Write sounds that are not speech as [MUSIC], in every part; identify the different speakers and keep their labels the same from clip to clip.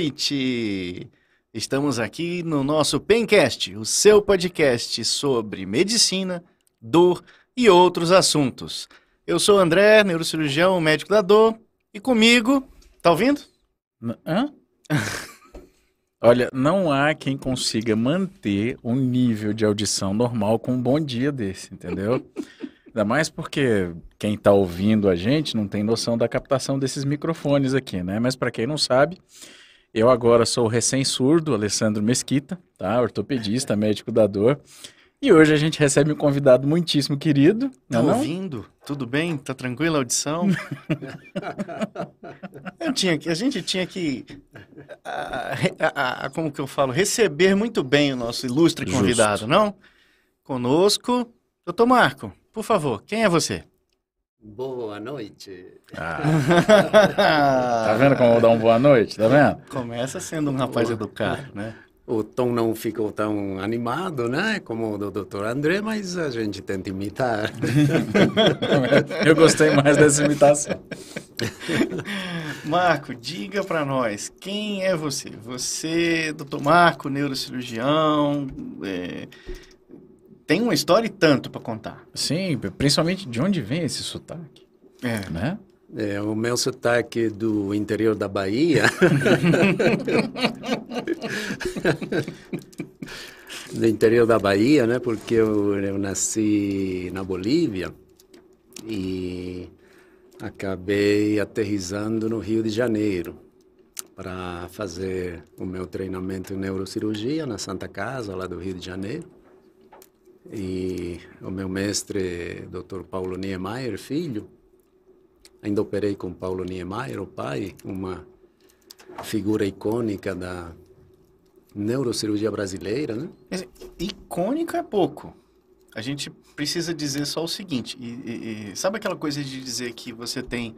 Speaker 1: noite. Estamos aqui no nosso Pencast, o seu podcast sobre medicina, dor e outros assuntos. Eu sou André, neurocirurgião, médico da dor, e comigo, tá ouvindo?
Speaker 2: Hã? [LAUGHS] Olha, não há quem consiga manter um nível de audição normal com um bom dia desse, entendeu? Ainda mais porque quem está ouvindo a gente não tem noção da captação desses microfones aqui, né? Mas para quem não sabe, eu agora sou o recém-surdo, Alessandro Mesquita, tá? Ortopedista, [LAUGHS] médico da dor. E hoje a gente recebe um convidado muitíssimo querido.
Speaker 1: Tá
Speaker 2: não é
Speaker 1: ouvindo? Tudo bem? Tá tranquila a audição? [LAUGHS] eu tinha que, a gente tinha que, a, a, a, como que eu falo, receber muito bem o nosso ilustre
Speaker 2: Justo.
Speaker 1: convidado, não? Conosco, doutor Marco, por favor, quem é você?
Speaker 3: Boa noite.
Speaker 2: Ah, [LAUGHS] tá vendo como eu vou dar uma boa noite? Tá vendo?
Speaker 1: Começa sendo um rapaz educado, né?
Speaker 3: O tom não ficou tão animado, né, como o do Dr. André, mas a gente tenta imitar. [LAUGHS]
Speaker 2: Eu gostei mais dessa imitação.
Speaker 1: Marco, diga pra nós, quem é você? Você, doutor Marco, neurocirurgião, é, tem uma história e tanto pra contar.
Speaker 2: Sim, principalmente de onde vem esse sotaque,
Speaker 1: É,
Speaker 2: né?
Speaker 3: É, o meu sotaque do interior da Bahia. [LAUGHS] do interior da Bahia, né? Porque eu, eu nasci na Bolívia e acabei aterrissando no Rio de Janeiro para fazer o meu treinamento em neurocirurgia na Santa Casa, lá do Rio de Janeiro. E o meu mestre, Dr. Paulo Niemeyer, filho, Ainda operei com Paulo Niemeyer, o pai, uma figura icônica da neurocirurgia brasileira, né?
Speaker 1: Mas icônico é pouco. A gente precisa dizer só o seguinte, e, e- e sabe aquela coisa de dizer que você tem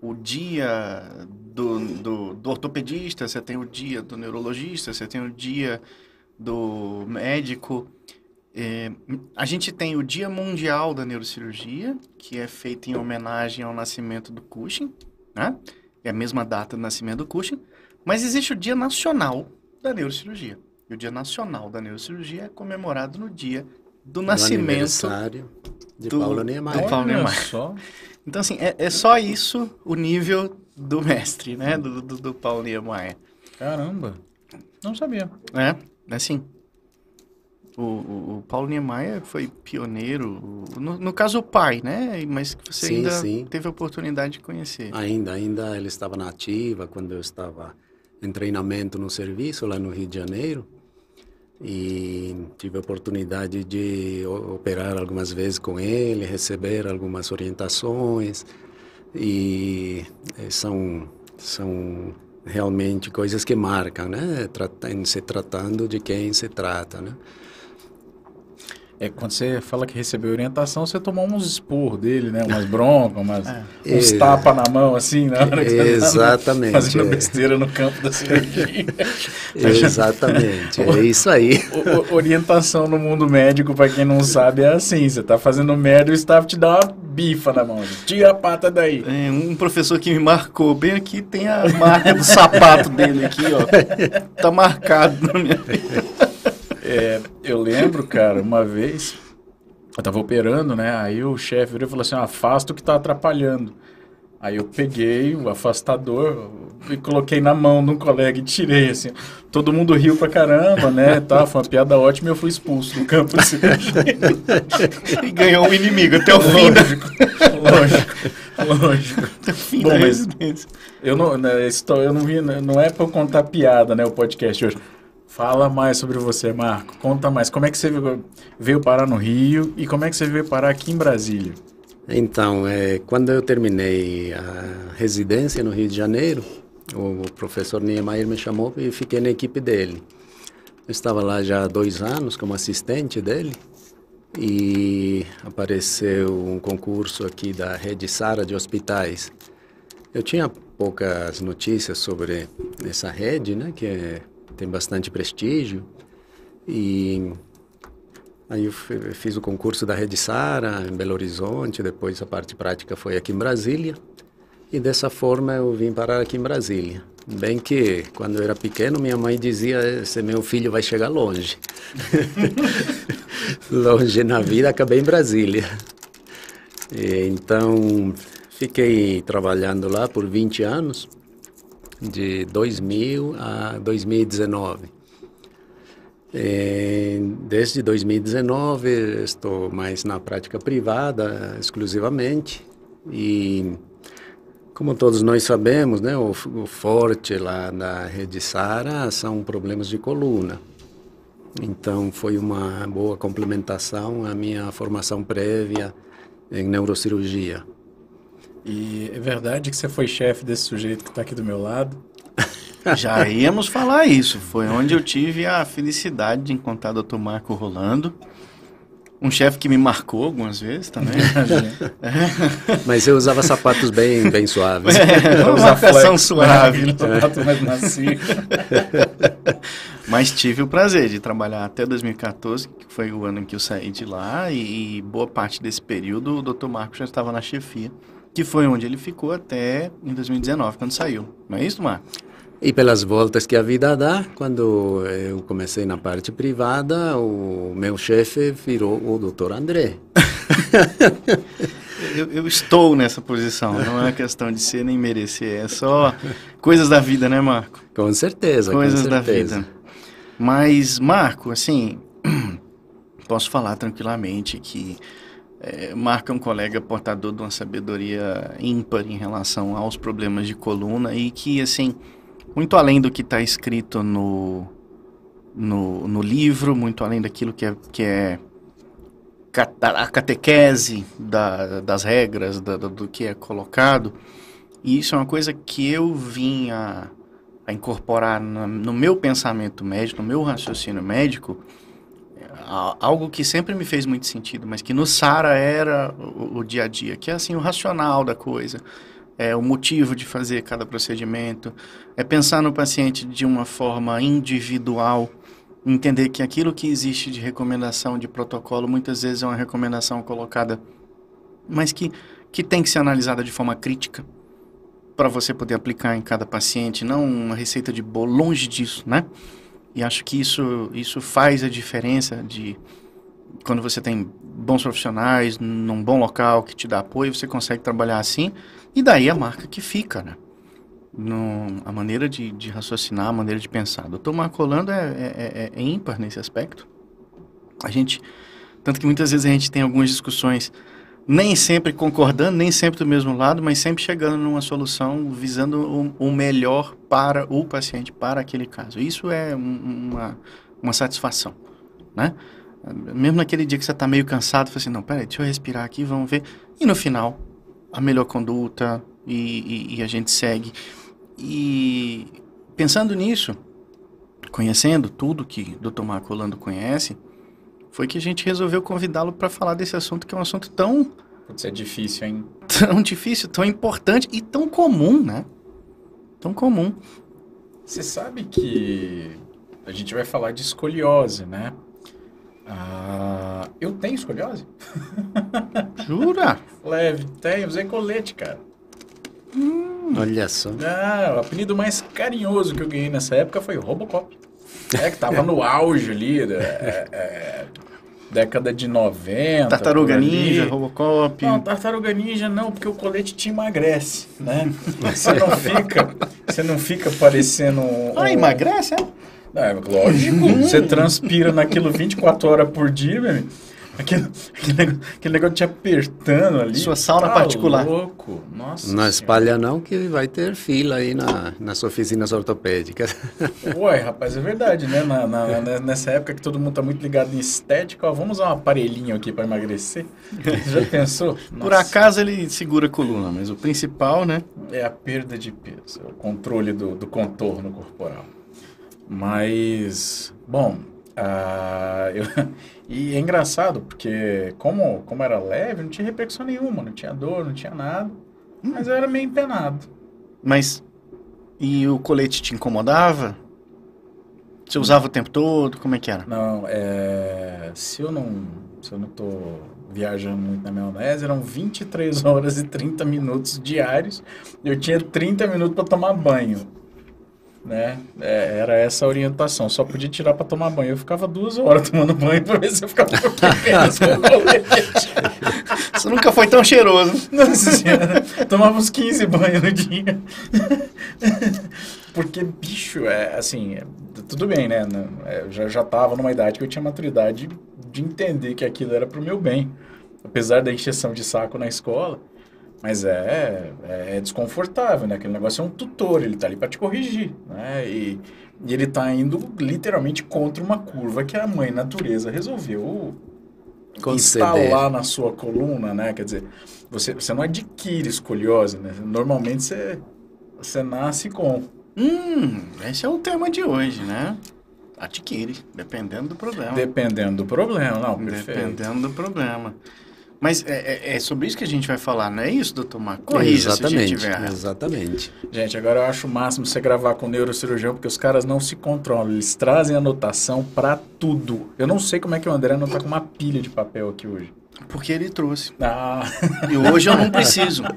Speaker 1: o dia do, do, do ortopedista, você tem o dia do neurologista, você tem o dia do médico. É, a gente tem o Dia Mundial da Neurocirurgia, que é feito em homenagem ao nascimento do Cushing, né? É a mesma data do nascimento do Cushing. Mas existe o Dia Nacional da Neurocirurgia. E o Dia Nacional da Neurocirurgia é comemorado no dia do
Speaker 3: Do
Speaker 1: nascimento.
Speaker 3: aniversário de
Speaker 1: do-
Speaker 3: Paulo
Speaker 1: do
Speaker 3: Niemeyer.
Speaker 1: Paulo
Speaker 2: Olha
Speaker 1: Niemeyer.
Speaker 2: só.
Speaker 1: Então, assim, é, é só isso o nível do mestre, né? Do, do, do Paulo Niemeyer.
Speaker 2: Caramba. Não sabia.
Speaker 1: É, assim. O, o, Paulo Niemeyer foi pioneiro, no, no caso o pai, né? Mas que você
Speaker 3: Sim,
Speaker 1: ainda
Speaker 3: sim.
Speaker 1: teve a oportunidade de conhecer.
Speaker 3: Ainda, ainda ele estava na ativa quando eu estava em treinamento no serviço lá no Rio de Janeiro. E tive a oportunidade de operar algumas vezes com ele, receber algumas orientações. E eh, são, são realmente coisas que marcam, né? Em se tratando de quem se trata, né?
Speaker 2: É, quando você fala que recebeu orientação, você tomou uns esporros dele, né? Umas broncas, umas, uns
Speaker 3: É.
Speaker 2: tapas na mão, assim, na hora que você tá
Speaker 3: Exatamente,
Speaker 2: fazendo
Speaker 3: é.
Speaker 2: besteira no campo da cirurgia. [LAUGHS]
Speaker 3: Exatamente, é isso aí.
Speaker 2: O- o- orientação no mundo médico, pra quem não sabe, é assim: você tá fazendo merda e o staff te dá uma bifa na mão. Tira a pata daí.
Speaker 1: É, um professor que me marcou bem aqui tem a marca do sapato dele aqui, ó. Tá marcado na minha
Speaker 2: É, eu lembro, cara, uma vez, eu tava operando, né? Aí o chefe virou e falou assim: afasta o que tá atrapalhando. Aí eu peguei o afastador e coloquei na mão de um colega e tirei, assim. Todo mundo riu pra caramba, né? Tá, foi uma piada ótima e eu fui expulso do campo de cirurgia. [LAUGHS]
Speaker 1: e ganhou um inimigo até o fim da,
Speaker 2: Lógico, lógico.
Speaker 1: até o fim
Speaker 2: Bom,
Speaker 1: da
Speaker 2: mas-
Speaker 1: residência.
Speaker 2: Eu não, né, estou, eu não vi, não é pra eu contar piada, né, o podcast hoje. Fala mais sobre você, Marco. Conta mais. Como é que você veio, parar no Rio e como é que você veio parar aqui em Brasília?
Speaker 3: Então, é, quando eu terminei a residência no Rio de Janeiro, o professor Niemeyer me chamou e fiquei na equipe dele. Eu estava lá já há dois anos como assistente dele e apareceu um concurso aqui da Rede Sara de Hospitais. Eu tinha poucas notícias sobre essa rede, né, que é- tem bastante prestígio e Aí eu fi- fiz o concurso da Rede Sara em Belo Horizonte, depois a parte prática foi aqui em Brasília. E dessa forma eu vim parar aqui em Brasília. Bem que quando eu era pequeno minha mãe dizia esse meu filho vai chegar longe. [LAUGHS] longe na vida, acabei em Brasília. E, então fiquei trabalhando lá por 20 anos, de 2000 a 2019. E, desde 2019 estou mais na prática privada exclusivamente e como todos nós sabemos, né, o, o forte lá da rede Sara são problemas de coluna. Então foi uma boa complementação à minha formação prévia em neurocirurgia.
Speaker 2: E é verdade que você foi chefe desse sujeito que está aqui do meu lado?
Speaker 1: Já íamos falar isso. Foi onde eu tive a felicidade de encontrar o Dr. Marco Rolando. Um chefe que me marcou algumas vezes também.
Speaker 3: Mas eu usava sapatos bem, bem suaves.
Speaker 1: É, uma marcação suave. Né?
Speaker 2: Sapato mais macio.
Speaker 1: Mas tive o prazer de trabalhar até 2014, que foi o ano em que eu saí de lá, e, e boa parte desse período o Dr. Marco já estava na chefia, que foi onde ele ficou até em 2019, quando saiu. Não é isso, Marco?
Speaker 3: E pelas voltas que a vida dá, quando eu comecei na parte privada, o meu chefe virou o Dr. André. [LAUGHS]
Speaker 1: eu, eu, estou nessa posição, não é questão de ser nem merecer, é só coisas da vida, né, Marco?
Speaker 3: Com certeza,
Speaker 1: coisas
Speaker 3: com
Speaker 1: certeza. da vida. Mas, Marco, assim, [CLEARS THROAT] posso falar tranquilamente que é, Marco é um colega portador de uma sabedoria ímpar em relação aos problemas de coluna e que, assim, muito além do que está escrito no, no, no, livro, muito além daquilo que é, que é a catequese da, das regras, da, do que é colocado. E isso é uma coisa que eu vim a, a incorporar no, no meu pensamento médico, no meu raciocínio médico, algo que sempre me fez muito sentido, mas que no Sara era o, o dia a dia, que é assim o racional da coisa é, o motivo de fazer cada procedimento, é pensar no paciente de uma forma individual, entender que aquilo que existe de recomendação, de protocolo, muitas vezes é uma recomendação colocada, mas que, que tem que ser analisada de forma crítica para você poder aplicar em cada paciente, não uma receita de bolo, longe disso, né? E acho que isso, isso faz a diferença de quando você tem bons profissionais, num bom local que te dá apoio, você consegue trabalhar assim, e daí a marca que fica, né? No, a maneira de, de, raciocinar, a maneira de pensar. Doutor Marco Orlando é, é, é, é ímpar nesse aspecto. A gente, tanto que muitas vezes a gente tem algumas discussões, nem sempre concordando, nem sempre do mesmo lado, mas sempre chegando numa solução visando o, o melhor para o paciente, para aquele caso. Isso é um, uma, uma satisfação, né? Mesmo naquele dia que você está meio cansado, você assim, não, peraí, deixa eu respirar aqui, vamos ver. E no final, a melhor conduta e, e, e a gente segue. E pensando nisso, conhecendo tudo que o Dr. Marco Orlando conhece, foi que a gente resolveu convidá-lo para falar desse assunto que é um assunto tão...
Speaker 2: Putz, é difícil, hein?
Speaker 1: Tão difícil, tão importante e tão comum, né? Tão comum.
Speaker 2: Você sabe que a gente vai falar de escoliose, né? Ah, eu tenho escoliose? [LAUGHS]
Speaker 1: Jura?
Speaker 2: Leve, tenho, usei colete, cara.
Speaker 3: Hum. Olha só.
Speaker 2: Ah, o apelido mais carinhoso que eu ganhei nessa época foi Robocop. É, que tava no auge ali, é, é, década de 90.
Speaker 1: Tartaruga Ninja, Robocop.
Speaker 2: Não, Tartaruga Ninja não, porque o colete te emagrece, né? [LAUGHS] Você não fica, você não fica parecendo um...
Speaker 1: Ah, emagrece, é?
Speaker 2: É, lógico. [LAUGHS] Você transpira naquilo 24 horas por dia, meu amigo. Aquele, aquele, aquele, negócio te apertando ali.
Speaker 1: Sua sauna tá particular.
Speaker 2: louco. Nossa
Speaker 3: não espalha não que vai ter fila aí na, nas oficinas ortopédicas. [LAUGHS]
Speaker 2: Ué, rapaz, é verdade, né? Na, na, nessa época que todo mundo tá muito ligado em estética, ó, vamos usar um aparelhinho aqui para emagrecer. Você já pensou? [LAUGHS]
Speaker 1: Nossa. Por acaso ele segura a coluna, mas o principal, né?
Speaker 2: É a perda de peso, é o controle do, do contorno corporal. Mas, bom, uh, eu, [LAUGHS] e é engraçado porque como, como era leve, não tinha repercussão nenhuma, não tinha dor, não tinha nada, hum. mas eu era meio empenado.
Speaker 1: Mas, e o colete te incomodava? Você usava o tempo todo? Como é que era?
Speaker 2: Não, é, se eu não, se eu não tô viajando muito na maionese, eram 23 horas e 30 minutos diários. Eu tinha 30 minutos para tomar banho. Né? É, era essa a orientação. Só podia tirar para tomar banho. Eu ficava duas horas [LAUGHS] tomando banho para ver se eu ficava um pouquinho menos
Speaker 1: Você nunca foi tão cheiroso.
Speaker 2: Nossa senhora. Tomava uns 15 banhos no dia. Porque, bicho, é assim, é, tudo bem, né? É, eu já, já tava numa idade que eu tinha maturidade de entender que aquilo era pro meu bem. Apesar da encheção de saco na escola. Mas é, é, é desconfortável, né? Aquele negócio é um tutor, ele tá ali para te corrigir, né? E, e ele tá indo literalmente contra uma curva que a mãe natureza resolveu Conceder. instalar na sua coluna, né? Quer dizer, você, você não adquire escoliose, né? Normalmente você, você nasce com.
Speaker 1: Hum, esse é o tema de hoje, né? Adquire, dependendo do problema.
Speaker 2: Dependendo do problema, não, perfeito.
Speaker 1: Dependendo do problema. Mas é, é, é, sobre isso que a gente vai falar, não é isso, doutor Marco? Corrija
Speaker 3: exatamente, se a gente tiver Exatamente.
Speaker 2: Gente, agora eu acho o máximo você gravar com o neurocirurgião, porque os caras não se controlam. Eles trazem anotação para tudo. Eu não sei como é que o André não tá com uma pilha de papel aqui hoje.
Speaker 1: Porque ele trouxe.
Speaker 2: Ah.
Speaker 1: E hoje eu não preciso. [LAUGHS]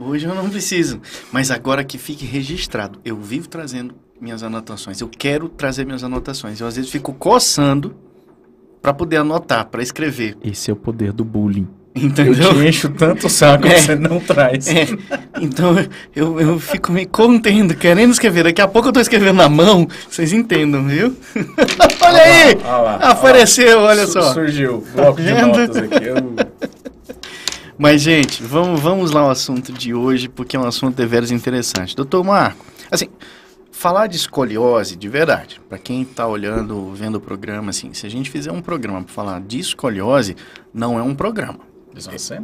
Speaker 1: Hoje eu não preciso. Mas agora que fique registrado. Eu vivo trazendo minhas anotações. Eu quero trazer minhas anotações. Eu às vezes fico coçando para poder anotar, para escrever.
Speaker 2: Esse é o poder do bullying. Entendeu? Eu te encho tanto saco [LAUGHS] é, que você não traz.
Speaker 1: É. Então eu, eu fico me contendo, querendo escrever. Daqui a pouco eu tô escrevendo na mão, vocês entendam, viu? [LAUGHS] olha aí! Olha lá, Apareceu, olha, só.
Speaker 2: Surgiu, bloco de notas aqui. Eu... [LAUGHS]
Speaker 1: Mas, gente, vamos, vamos lá ao assunto de hoje, porque é um assunto deveras interessante. Doutor Marco, assim, falar de escoliose, de verdade, para quem está olhando, vendo o programa, assim, se a gente fizer um programa para falar de escoliose, não é um programa.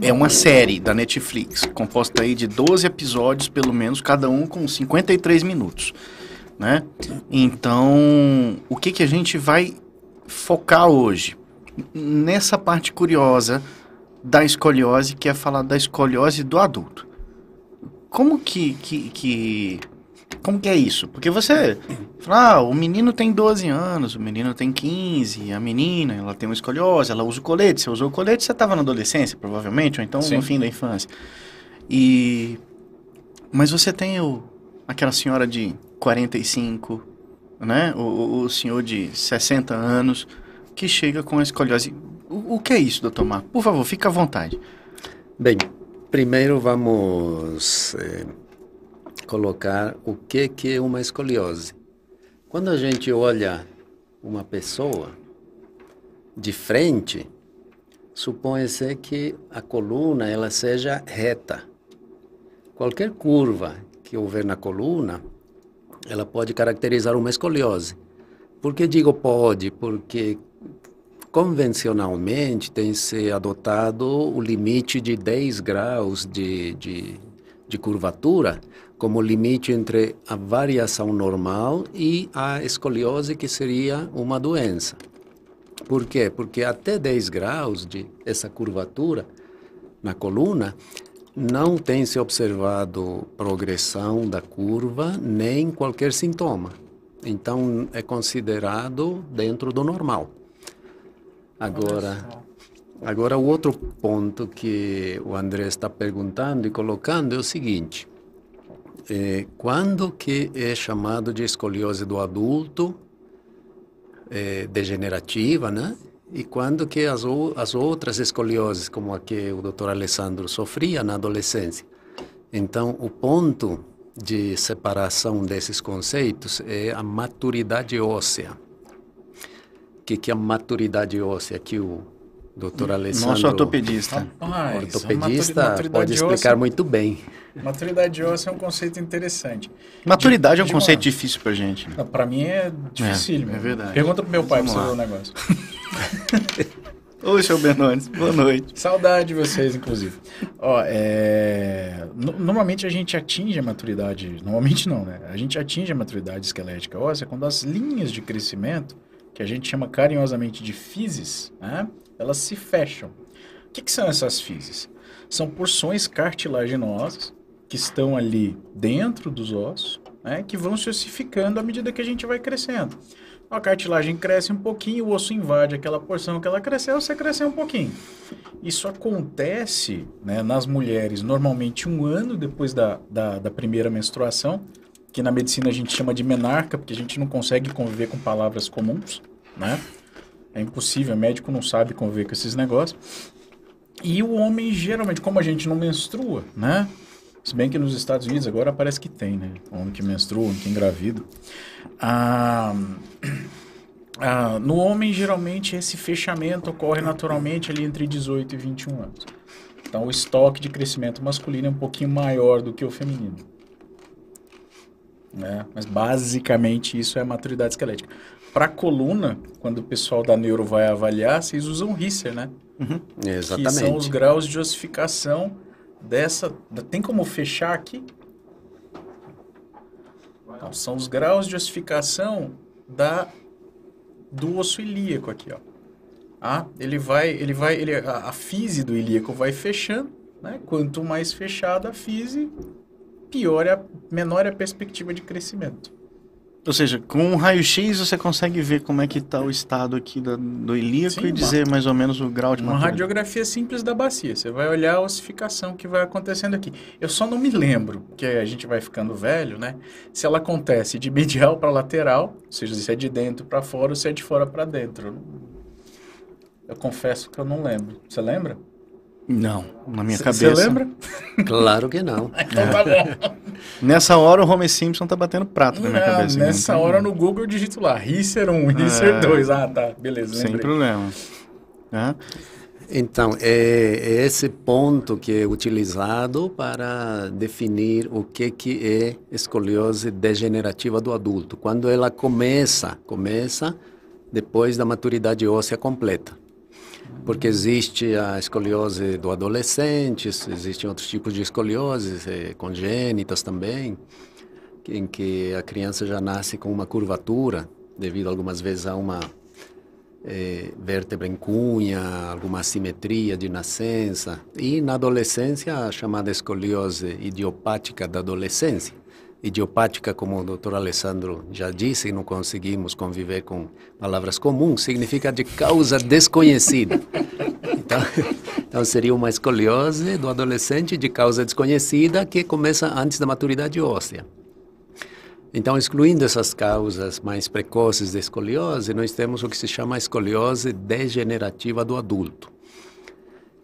Speaker 1: É, é uma série da Netflix, composta aí de 12 episódios, pelo menos, cada um com 53 minutos, né? Então, o que, que a gente vai focar hoje? Nessa parte curiosa da escoliose, que é falar da escoliose do adulto. Como que, que, que como que é isso? Porque você fala, ah, o menino tem 12 anos, o menino tem 15, a menina, ela tem uma escoliose, ela usa o colete. Você usou o colete, você estava na adolescência, provavelmente, ou então Sim. no fim da infância. E... Mas você tem o, aquela senhora de 45, né? O, o senhor de 60 anos que chega com a escoliose. O, o que é isso, doutor Marco? Por favor, fique à vontade.
Speaker 3: Bem, primeiro vamos... Eh colocar o que, que é uma escoliose. Quando a gente olha uma pessoa de frente, supõe-se que a coluna ela seja reta. Qualquer curva que houver na coluna, ela pode caracterizar uma escoliose. Por que digo pode? Porque convencionalmente tem se adotado o limite de 10 graus de, de, de curvatura como limite entre a variação normal e a escoliose, que seria uma doença. Por quê? Porque até 10 graus de essa curvatura na coluna não tem se observado progressão da curva nem qualquer sintoma. Então é considerado dentro do normal. Agora, agora o outro ponto que o André está perguntando e colocando é o seguinte: é, quando que é chamado de escoliose do adulto é, degenerativa, né? E quando que as, as outras escolioses, como a que o Dr. Alessandro sofria na adolescência. Então, o ponto de separação desses conceitos é a maturidade óssea. O que, que é a maturidade óssea que o Doutor Alessandro.
Speaker 1: Nosso ortopedista.
Speaker 3: Rapaz, ortopedista pode explicar óssea, muito bem.
Speaker 2: Maturidade óssea é um conceito interessante.
Speaker 1: Maturidade de, é um conceito uma... difícil pra gente.
Speaker 2: Né? Para mim é difícil.
Speaker 1: É, é, verdade.
Speaker 2: Pergunta pro meu pai Vamos pra você ver o negócio. [LAUGHS]
Speaker 1: Oi, seu Benones. Boa noite.
Speaker 2: Saudade de vocês, inclusive. Ó, é... Normalmente a gente atinge a maturidade... Normalmente não, né? A gente atinge a maturidade esquelética óssea quando as linhas de crescimento, que a gente chama carinhosamente de fises, né? Elas se fecham. O que, que são essas físis? São porções cartilaginosas que estão ali dentro dos ossos, né, que vão se ossificando à medida que a gente vai crescendo. A cartilagem cresce um pouquinho, o osso invade aquela porção que ela cresceu, você cresceu um pouquinho. Isso acontece né, nas mulheres normalmente um ano depois da, da, da primeira menstruação, que na medicina a gente chama de menarca, porque a gente não consegue conviver com palavras comuns, né? É impossível, médico não sabe conviver com esses negócios. E o homem, geralmente, como a gente não menstrua, né? Se bem que nos Estados Unidos agora parece que tem, né? Homem que menstrua, homem que engravida. Ah, ah, no homem, geralmente, esse fechamento ocorre naturalmente ali entre 18 e 21 anos. Então, o estoque de crescimento masculino é um pouquinho maior do que o feminino. Né? Mas, basicamente, isso é a maturidade esquelética. Para coluna, quando o pessoal da neuro vai avaliar, vocês usam Risser, né?
Speaker 3: Uhum. Exatamente.
Speaker 2: Que são os graus de ossificação dessa... Tem como fechar aqui? Então, são os graus de ossificação da, do osso ilíaco aqui, ó. Ah, ele vai, ele vai, ele, a, a fise do ilíaco vai fechando, né? Quanto mais fechada a fise, pior é a, menor é a perspectiva de crescimento.
Speaker 1: Ou seja, com um raio-x você consegue ver como é que está o estado aqui da, do ilíaco
Speaker 2: Sim,
Speaker 1: e dizer mais ou menos o grau de
Speaker 2: Uma
Speaker 1: maturidade.
Speaker 2: radiografia simples da bacia. Você vai olhar a ossificação que vai acontecendo aqui. Eu só não me lembro, que a gente vai ficando velho, né? Se ela acontece de medial para lateral, ou seja, se é de dentro para fora ou se é de fora para dentro. Eu confesso que eu não lembro. Você lembra?
Speaker 1: Não, na minha
Speaker 2: Você
Speaker 1: cabeça.
Speaker 2: lembra? [LAUGHS]
Speaker 3: Claro que não. [LAUGHS]
Speaker 2: Então tá bom.
Speaker 1: Nessa hora o Homer Simpson tá batendo prato na minha
Speaker 2: Não,
Speaker 1: cabeça.
Speaker 2: nessa hora no Google eu digito lá, Risser 1, Risser
Speaker 1: É.
Speaker 2: 2. Ah, tá, beleza,
Speaker 1: Sem
Speaker 2: lembrei.
Speaker 1: problema. Né?
Speaker 3: Então, é, é esse ponto que é utilizado para definir o que, que é escoliose degenerativa do adulto. Quando ela começa, começa depois da maturidade óssea completa. Porque existe a escoliose do adolescente, existem outros tipos de escolioses, eh, congênitas também, em que a criança já nasce com uma curvatura, devido algumas vezes a uma eh, vértebra em cunha, alguma assimetria de nascença. E na adolescência, a chamada escoliose idiopática da adolescência. Idiopática, como o doutor Alessandro já disse, não conseguimos conviver com palavras comuns, significa de causa desconhecida. Então, [LAUGHS] então seria uma escoliose do adolescente de causa desconhecida que começa antes da maturidade óssea. Então, excluindo essas causas mais precoces de escoliose, nós temos o que se chama escoliose degenerativa do adulto.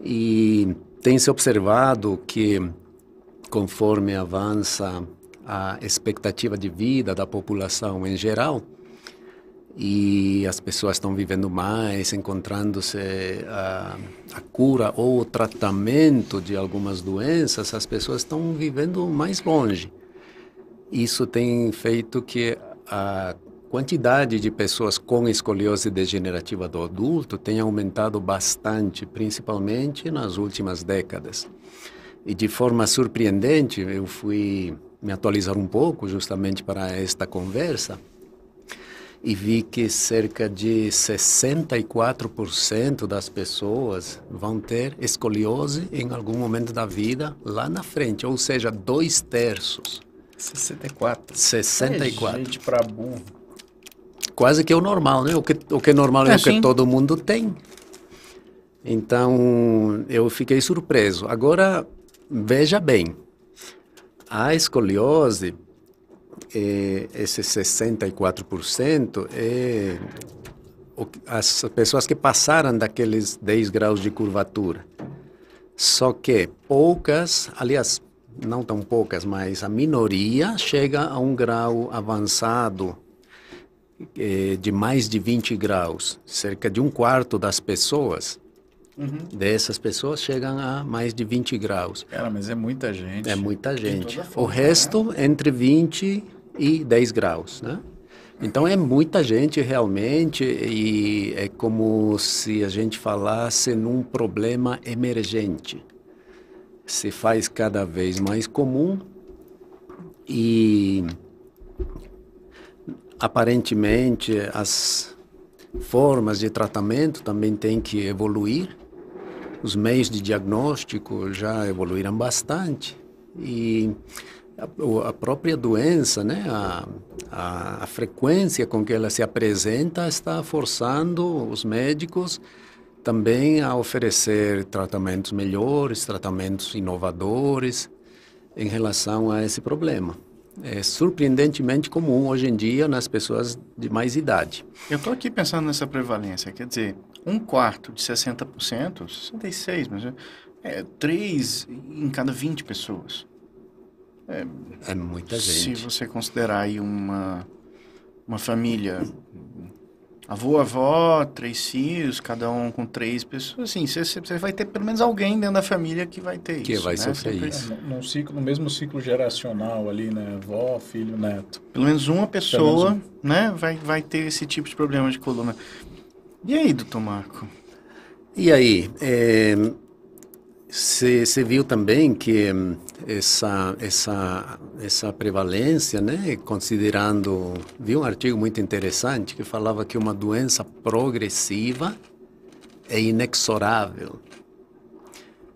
Speaker 3: E tem se observado que, conforme avança a expectativa de vida da população em geral, e as pessoas estão vivendo mais, encontrando-se a, a cura ou o tratamento de algumas doenças, as pessoas estão vivendo mais longe. Isso tem feito que a quantidade de pessoas com escoliose degenerativa do adulto tenha aumentado bastante, principalmente nas últimas décadas. E de forma surpreendente, eu fui me atualizar um pouco justamente para esta conversa e vi que cerca de 64% das pessoas vão ter escoliose em algum momento da vida lá na frente, ou seja, dois terços.
Speaker 2: 64.
Speaker 3: 64.
Speaker 2: É gente pra burro.
Speaker 3: Quase que é o normal, né? O que, o que é normal é,
Speaker 1: É,
Speaker 3: o que todo mundo tem. Então, eu fiquei surpreso. Agora, veja bem, a escoliose, eh, esse 64%, é as pessoas que passaram daqueles 10 graus de curvatura. Só que poucas, aliás, não tão poucas, mas a minoria chega a um grau avançado eh, de mais de 20 graus. Cerca de um quarto das pessoas, dessas pessoas, chegam a mais de 20 graus.
Speaker 2: Cara, mas é muita gente.
Speaker 3: É muita gente.
Speaker 2: toda
Speaker 3: O
Speaker 2: forma,
Speaker 3: resto entre 20 e 10 graus, né? Então é muita gente realmente e é como se a gente falasse num problema emergente. Se faz cada vez mais comum e aparentemente as formas de tratamento também têm que evoluir. Os meios de diagnóstico já evoluíram bastante e a, a própria doença, né, a, a, a, frequência com que ela se apresenta está forçando os médicos também a oferecer tratamentos melhores, tratamentos inovadores em relação a esse problema. É surpreendentemente comum hoje em dia nas pessoas de mais idade.
Speaker 1: Eu estou aqui pensando nessa prevalência, quer dizer, um quarto de 60%, 66%, mas é 3 em cada 20 pessoas.
Speaker 3: É, é muita gente.
Speaker 1: Se você considerar aí uma, uma família, avô, avó, três filhos, cada um com três pessoas, assim, você, você vai ter pelo menos alguém dentro da família que vai ter
Speaker 3: que
Speaker 1: isso.
Speaker 3: Que vai
Speaker 1: né?
Speaker 3: sofrer Sempre... isso.
Speaker 2: É, num ciclo, no mesmo ciclo geracional ali, né? Avó, filho, neto.
Speaker 1: Pelo menos uma pessoa, menos um. né, vai, vai ter esse tipo de problema de coluna. E aí, doutor Marco?
Speaker 3: E aí, é, você viu também que hum, essa, essa, essa prevalência, né, considerando, vi um artigo muito interessante que falava que uma doença progressiva é inexorável.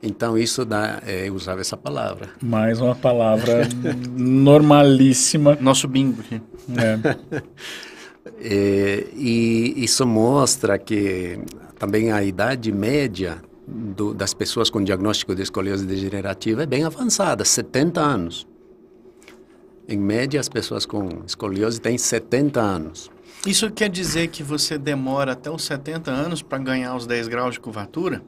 Speaker 3: Então isso dá, é, eu usava essa palavra.
Speaker 2: Mais uma palavra [LAUGHS] normalíssima.
Speaker 1: Nosso bingo aqui.
Speaker 3: É. [LAUGHS] é, e isso mostra que também a idade média do, das pessoas com diagnóstico de escoliose degenerativa é bem avançada, 70 anos. Em média, as pessoas com escoliose têm 70 anos.
Speaker 1: Isso quer dizer que você demora até os 70 anos para ganhar os 10 graus de curvatura?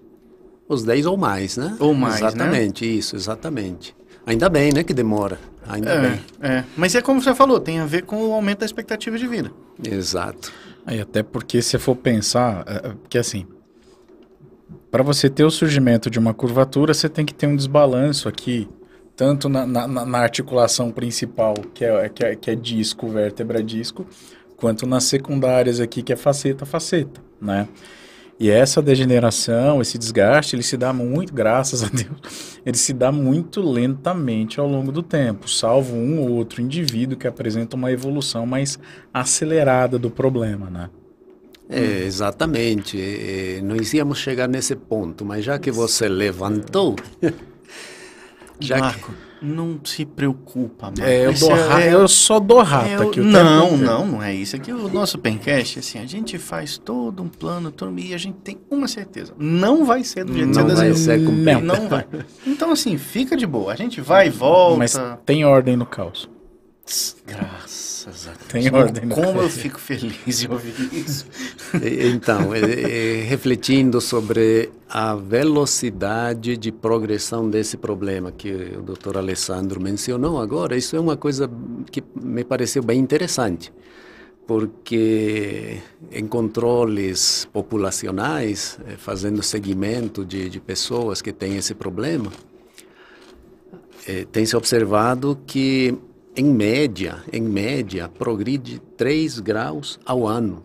Speaker 3: Os 10 ou mais, né?
Speaker 1: Ou mais,
Speaker 3: né? Exatamente,
Speaker 1: né?
Speaker 3: isso, exatamente. Ainda bem, né, que demora. Ainda
Speaker 1: é,
Speaker 3: bem.
Speaker 1: É. Mas é como você falou, tem a ver com o aumento da expectativa de vida.
Speaker 3: Exato.
Speaker 2: Aí até porque se for pensar, é, que assim, para você ter o surgimento de uma curvatura, você tem que ter um desbalanço aqui, tanto na, na, na articulação principal, que é, que, é, que é disco, vértebra, disco, quanto nas secundárias aqui, que é faceta, faceta, né? E essa degeneração, esse desgaste, ele se dá muito, graças a Deus, ele se dá muito lentamente ao longo do tempo, salvo um ou outro indivíduo que apresenta uma evolução mais acelerada do problema, né?
Speaker 3: É, exatamente. É, nós íamos chegar nesse ponto, mas já que você levantou. [LAUGHS]
Speaker 1: já Marco, que... não se preocupa, Marco.
Speaker 2: É, eu, dou é, eu só dou rata é, aqui.
Speaker 1: Não, não, não é isso. Aqui o nosso Pencast, assim, a gente faz todo um plano, todo, e a gente tem uma certeza. Não vai ser do jeito
Speaker 3: não
Speaker 1: que
Speaker 3: você vai ser
Speaker 1: não, não vai. Então, assim, fica de boa. A gente vai e volta. Mas
Speaker 2: tem ordem no caos.
Speaker 1: Graças a Deus.
Speaker 2: Tem ordem.
Speaker 1: Como eu fico feliz em ouvir isso.
Speaker 3: Então, é, é, refletindo sobre a velocidade de progressão desse problema que o doutor Alessandro mencionou agora, isso é uma coisa que me pareceu bem interessante, porque em controles populacionais, é, fazendo seguimento de, de pessoas que têm esse problema, é, tem se observado que em média, em média, progride 3 graus ao ano.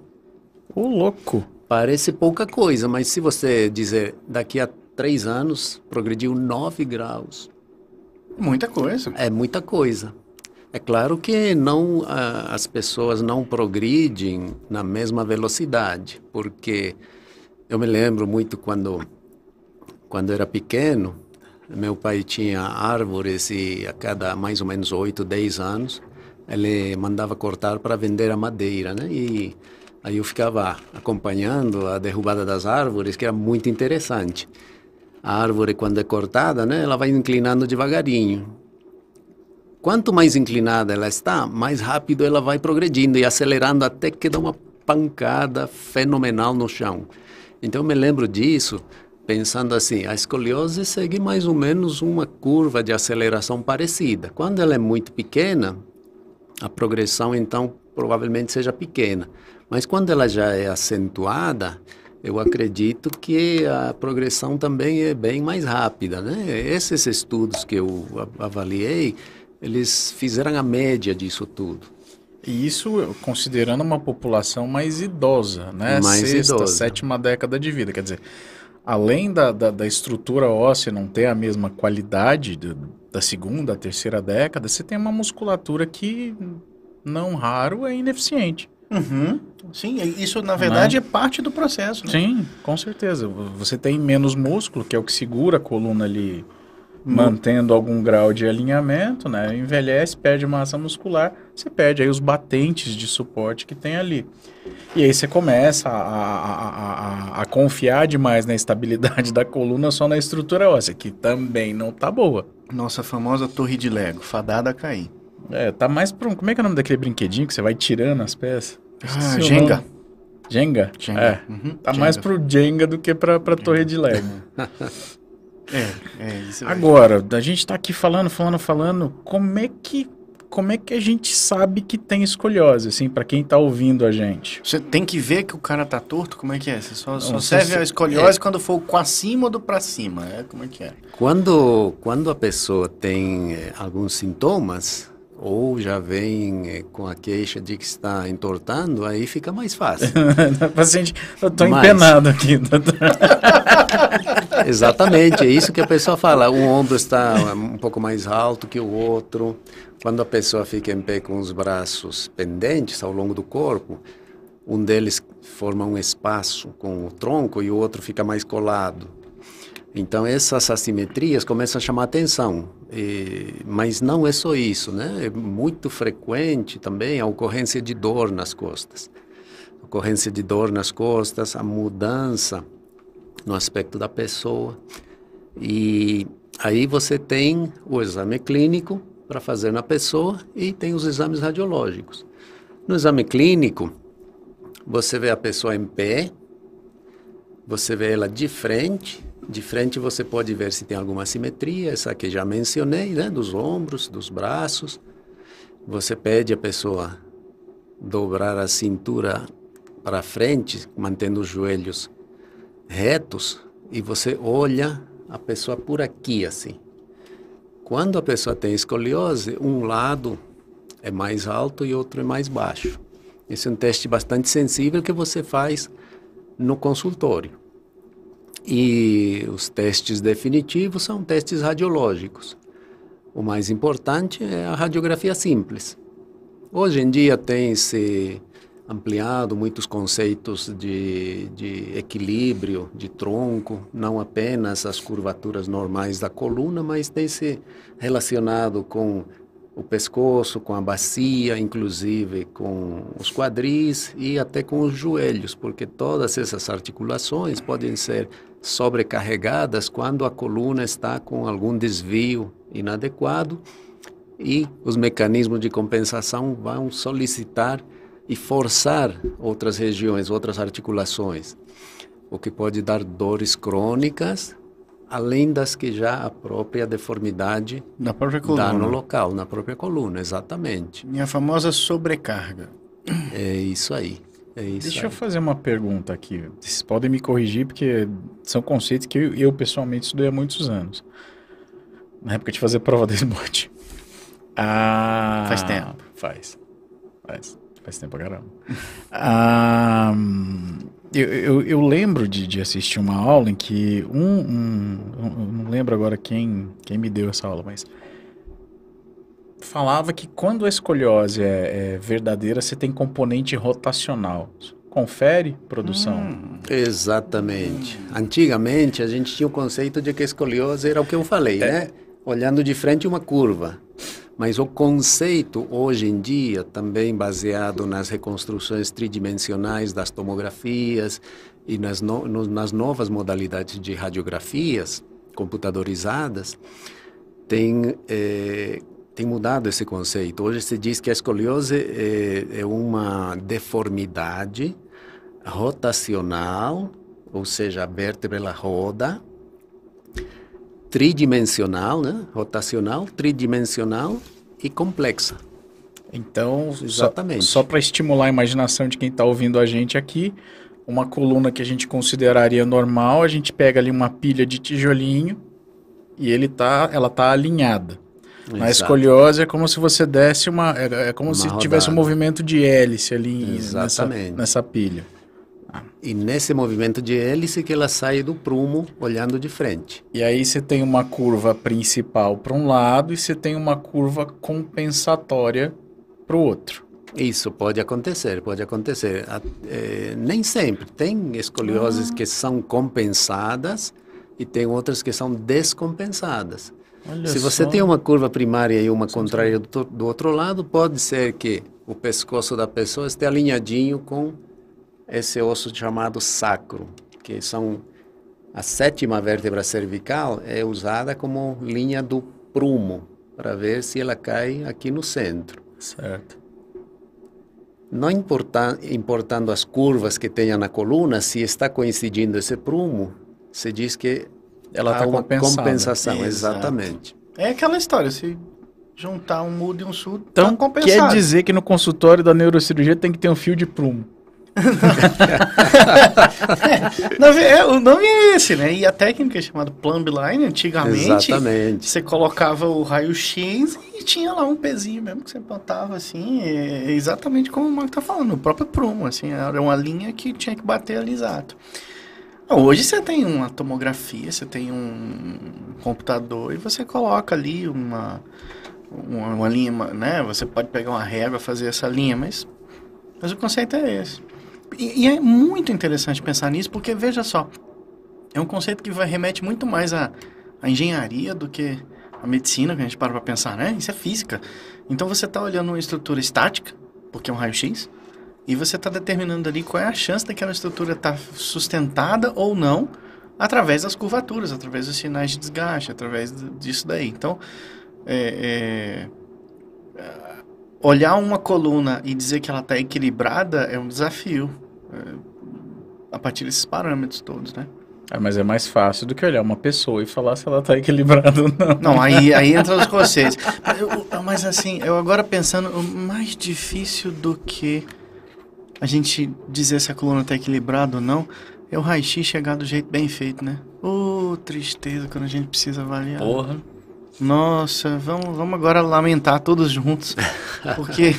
Speaker 2: Ô, louco!
Speaker 3: Parece pouca coisa, mas se você dizer daqui a 3 anos, progrediu 9 graus.
Speaker 1: Muita coisa.
Speaker 3: É muita coisa. É claro que não as pessoas não progridem na mesma velocidade, porque eu me lembro muito quando quando era pequeno, meu pai tinha árvores e a cada mais ou menos 8, 10 anos ele mandava cortar para vender a madeira, né? E aí eu ficava acompanhando a derrubada das árvores, que era muito interessante. A árvore, quando é cortada, né, ela vai inclinando devagarinho. Quanto mais inclinada ela está, mais rápido ela vai progredindo e acelerando até que dá uma pancada fenomenal no chão. Então eu me lembro disso pensando assim, a escoliose segue mais ou menos uma curva de aceleração parecida. Quando ela é muito pequena, a progressão então provavelmente seja pequena. Mas quando ela já é acentuada, eu acredito que a progressão também é bem mais rápida, né? Esses estudos que eu avaliei, eles fizeram a média disso tudo.
Speaker 2: E isso considerando uma população mais idosa, né?
Speaker 3: Mais
Speaker 2: Sexta,
Speaker 3: idosa.
Speaker 2: sétima década de vida. Quer dizer, além da, da, da, estrutura óssea não ter a mesma qualidade do, da segunda, terceira década, você tem uma musculatura que, não raro, é ineficiente.
Speaker 1: Uhum. Sim, isso na verdade é parte do processo. Né?
Speaker 2: Sim, com certeza. Você tem menos músculo, que é o que segura a coluna ali mantendo algum grau de alinhamento, né? Envelhece, perde massa muscular, você perde aí os batentes de suporte que tem ali. E aí você começa a, a, a, a, confiar demais na estabilidade [LAUGHS] da coluna só na estrutura óssea, que também não tá boa.
Speaker 1: Nossa famosa torre de Lego, fadada a cair.
Speaker 2: É, tá mais pra um... Como é que é o nome daquele brinquedinho que você vai tirando as peças?
Speaker 1: Ah, Jenga.
Speaker 2: Jenga?
Speaker 1: Jenga.
Speaker 2: É.
Speaker 1: Uhum,
Speaker 2: Tá
Speaker 1: Jenga.
Speaker 2: mais pro Jenga do que pra, pra torre de Lego. [LAUGHS]
Speaker 1: É, é isso.
Speaker 2: Agora, a gente tá aqui falando, falando, falando, como é que como é que a gente sabe que tem escoliose, assim, pra quem tá ouvindo a gente?
Speaker 1: Você tem que ver que o cara tá torto? Como é que é? Você só, só
Speaker 2: Não,
Speaker 1: serve
Speaker 2: você-
Speaker 1: a escoliose quando for o com acima ou do pra cima? É, como é que é?
Speaker 3: Quando, quando a pessoa tem eh, alguns sintomas, ou já vem eh, com a queixa de que está entortando, aí fica mais fácil. [LAUGHS]
Speaker 2: Paciente, eu tô
Speaker 3: Mas-
Speaker 2: empenado aqui. [LAUGHS]
Speaker 3: Exatamente, é isso que a pessoa fala. Um ombro está um pouco mais alto que o outro. Quando a pessoa fica em pé com os braços pendentes ao longo do corpo, um deles forma um espaço com o tronco e o outro fica mais colado. Então essas assimetrias começam a chamar atenção, E- mas não é só isso, né? É muito frequente também a ocorrência de dor nas costas. Ocorrência de dor nas costas, a mudança no aspecto da pessoa. E aí você tem o exame clínico para fazer na pessoa e tem os exames radiológicos. No exame clínico, você vê a pessoa em pé, você vê ela de frente. De frente você pode ver se tem alguma simetria, essa que já mencionei, né? Dos ombros, dos braços. Você pede a pessoa dobrar a cintura para frente, mantendo os joelhos retos e você olha a pessoa por aqui assim. Quando a pessoa tem escoliose, um lado é mais alto e outro é mais baixo. Esse é um teste bastante sensível que você faz no consultório. E os testes definitivos são testes radiológicos. O mais importante é a radiografia simples. Hoje em dia tem-se ampliado muitos conceitos de, de equilíbrio, de tronco, não apenas as curvaturas normais da coluna, mas tem se relacionado com o pescoço, com a bacia, inclusive com os quadris e até com os joelhos, porque todas essas articulações podem ser sobrecarregadas quando a coluna está com algum desvio inadequado e os mecanismos de compensação vão solicitar e forçar outras regiões, outras articulações, o que pode dar dores crônicas, além das que já a própria deformidade
Speaker 1: Na própria
Speaker 3: dá
Speaker 1: coluna.
Speaker 3: no local, na própria coluna, exatamente.
Speaker 1: Minha famosa sobrecarga.
Speaker 3: É isso aí. É isso
Speaker 2: Deixa
Speaker 3: aí.
Speaker 2: eu fazer uma pergunta aqui. Vocês podem me corrigir, porque são conceitos que eu, eu, pessoalmente estudei há muitos anos. Na época de fazer prova [LAUGHS] da SBOT. Ah,
Speaker 1: Faz tempo.
Speaker 2: Faz. Faz. Faz tempo pra caramba. [LAUGHS] Ah, eu, eu, eu lembro de, de assistir uma aula em que um, um- eu não lembro agora quem, quem me deu essa aula, mas falava que quando a escoliose é, é verdadeira, você tem componente rotacional. Confere, produção.
Speaker 1: Hum,
Speaker 3: Exatamente. Antigamente a gente tinha o conceito de que a escoliose era o que eu falei, né? Olhando de frente uma curva. Mas o conceito hoje em dia, também baseado nas reconstruções tridimensionais das tomografias e nas, no- no- nas novas modalidades de radiografias computadorizadas, tem, eh, tem mudado esse conceito. Hoje se diz que a escoliose é, é uma deformidade rotacional, ou seja, a vértebra ela roda, tridimensional, né? Rotacional, tridimensional e complexa.
Speaker 2: Então, só,
Speaker 3: Exatamente.
Speaker 2: só para estimular a imaginação de quem está ouvindo a gente aqui, uma coluna que a gente consideraria normal, a gente pega ali uma pilha de tijolinho e ele tá, ela tá alinhada. Na
Speaker 3: Exato.
Speaker 2: escoliose é como se você desse uma, é, é como
Speaker 3: Uma
Speaker 2: se tivesse um
Speaker 3: rodada.
Speaker 2: movimento de hélice ali nessa, nessa pilha.
Speaker 3: E nesse movimento de hélice que ela sai do prumo olhando de frente.
Speaker 2: E aí você tem uma curva principal para um lado e você tem uma curva compensatória para o outro.
Speaker 3: Isso pode acontecer, pode acontecer. Eh, nem sempre. Tem escolioses que são compensadas e tem outras que são descompensadas.
Speaker 2: Olha
Speaker 3: Se você
Speaker 2: só.
Speaker 3: tem uma curva primária e uma contrária do, do outro lado, pode ser que o pescoço da pessoa esteja alinhadinho com esse osso chamado sacro, que são a sétima vértebra cervical é usada como linha do prumo para ver se ela cai aqui no centro.
Speaker 2: Certo.
Speaker 3: Não importa, importando as curvas que tenha na coluna, se está coincidindo esse prumo, se diz que
Speaker 2: Ela está
Speaker 3: uma compensação,
Speaker 1: Exato.
Speaker 3: exatamente.
Speaker 1: É aquela história, se juntar um mudo e um surdo,
Speaker 2: Então,
Speaker 1: tá compensado.
Speaker 2: quer dizer que no consultório da neurocirurgia tem que ter um fio de prumo. [LAUGHS]
Speaker 1: É, o nome é esse, né? E a técnica é chamada plumb line, antigamente,
Speaker 3: Exatamente.
Speaker 1: você colocava o raio-x e tinha lá um pezinho mesmo que você botava assim, é exatamente como o Marco tá falando, o próprio prumo, assim, era uma linha que tinha que bater ali exato. Hoje você tem uma tomografia, você tem um computador e você coloca ali uma, uma, uma linha, né? Você pode pegar uma régua e fazer essa linha, mas, mas o conceito é esse. E, e é muito interessante pensar nisso, porque veja só, é um conceito que vai, remete muito mais à, à engenharia do que à medicina, que a gente para para pensar, né? Isso é física. Então você está olhando uma estrutura estática, porque é um raio-x, e você está determinando ali qual é a chance daquela estrutura estar sustentada ou não através das curvaturas, através dos sinais de desgaste, através disso daí. Então, é, é, olhar uma coluna e dizer que ela está equilibrada é um desafio. É, a partir desses parâmetros todos, né?
Speaker 2: Ah, mas é mais fácil do que olhar uma pessoa e falar se ela tá equilibrada [LAUGHS] ou não.
Speaker 1: Não, aí, aí entra os conceitos. Mas, mas assim, eu agora pensando, o mais difícil do que a gente dizer se a coluna está equilibrada ou não, é o raio-x chegar do jeito bem feito, né? Ô, tristeza quando a gente precisa avaliar.
Speaker 2: Porra.
Speaker 1: Nossa, vamos, vamos agora lamentar todos juntos. [LAUGHS] Porque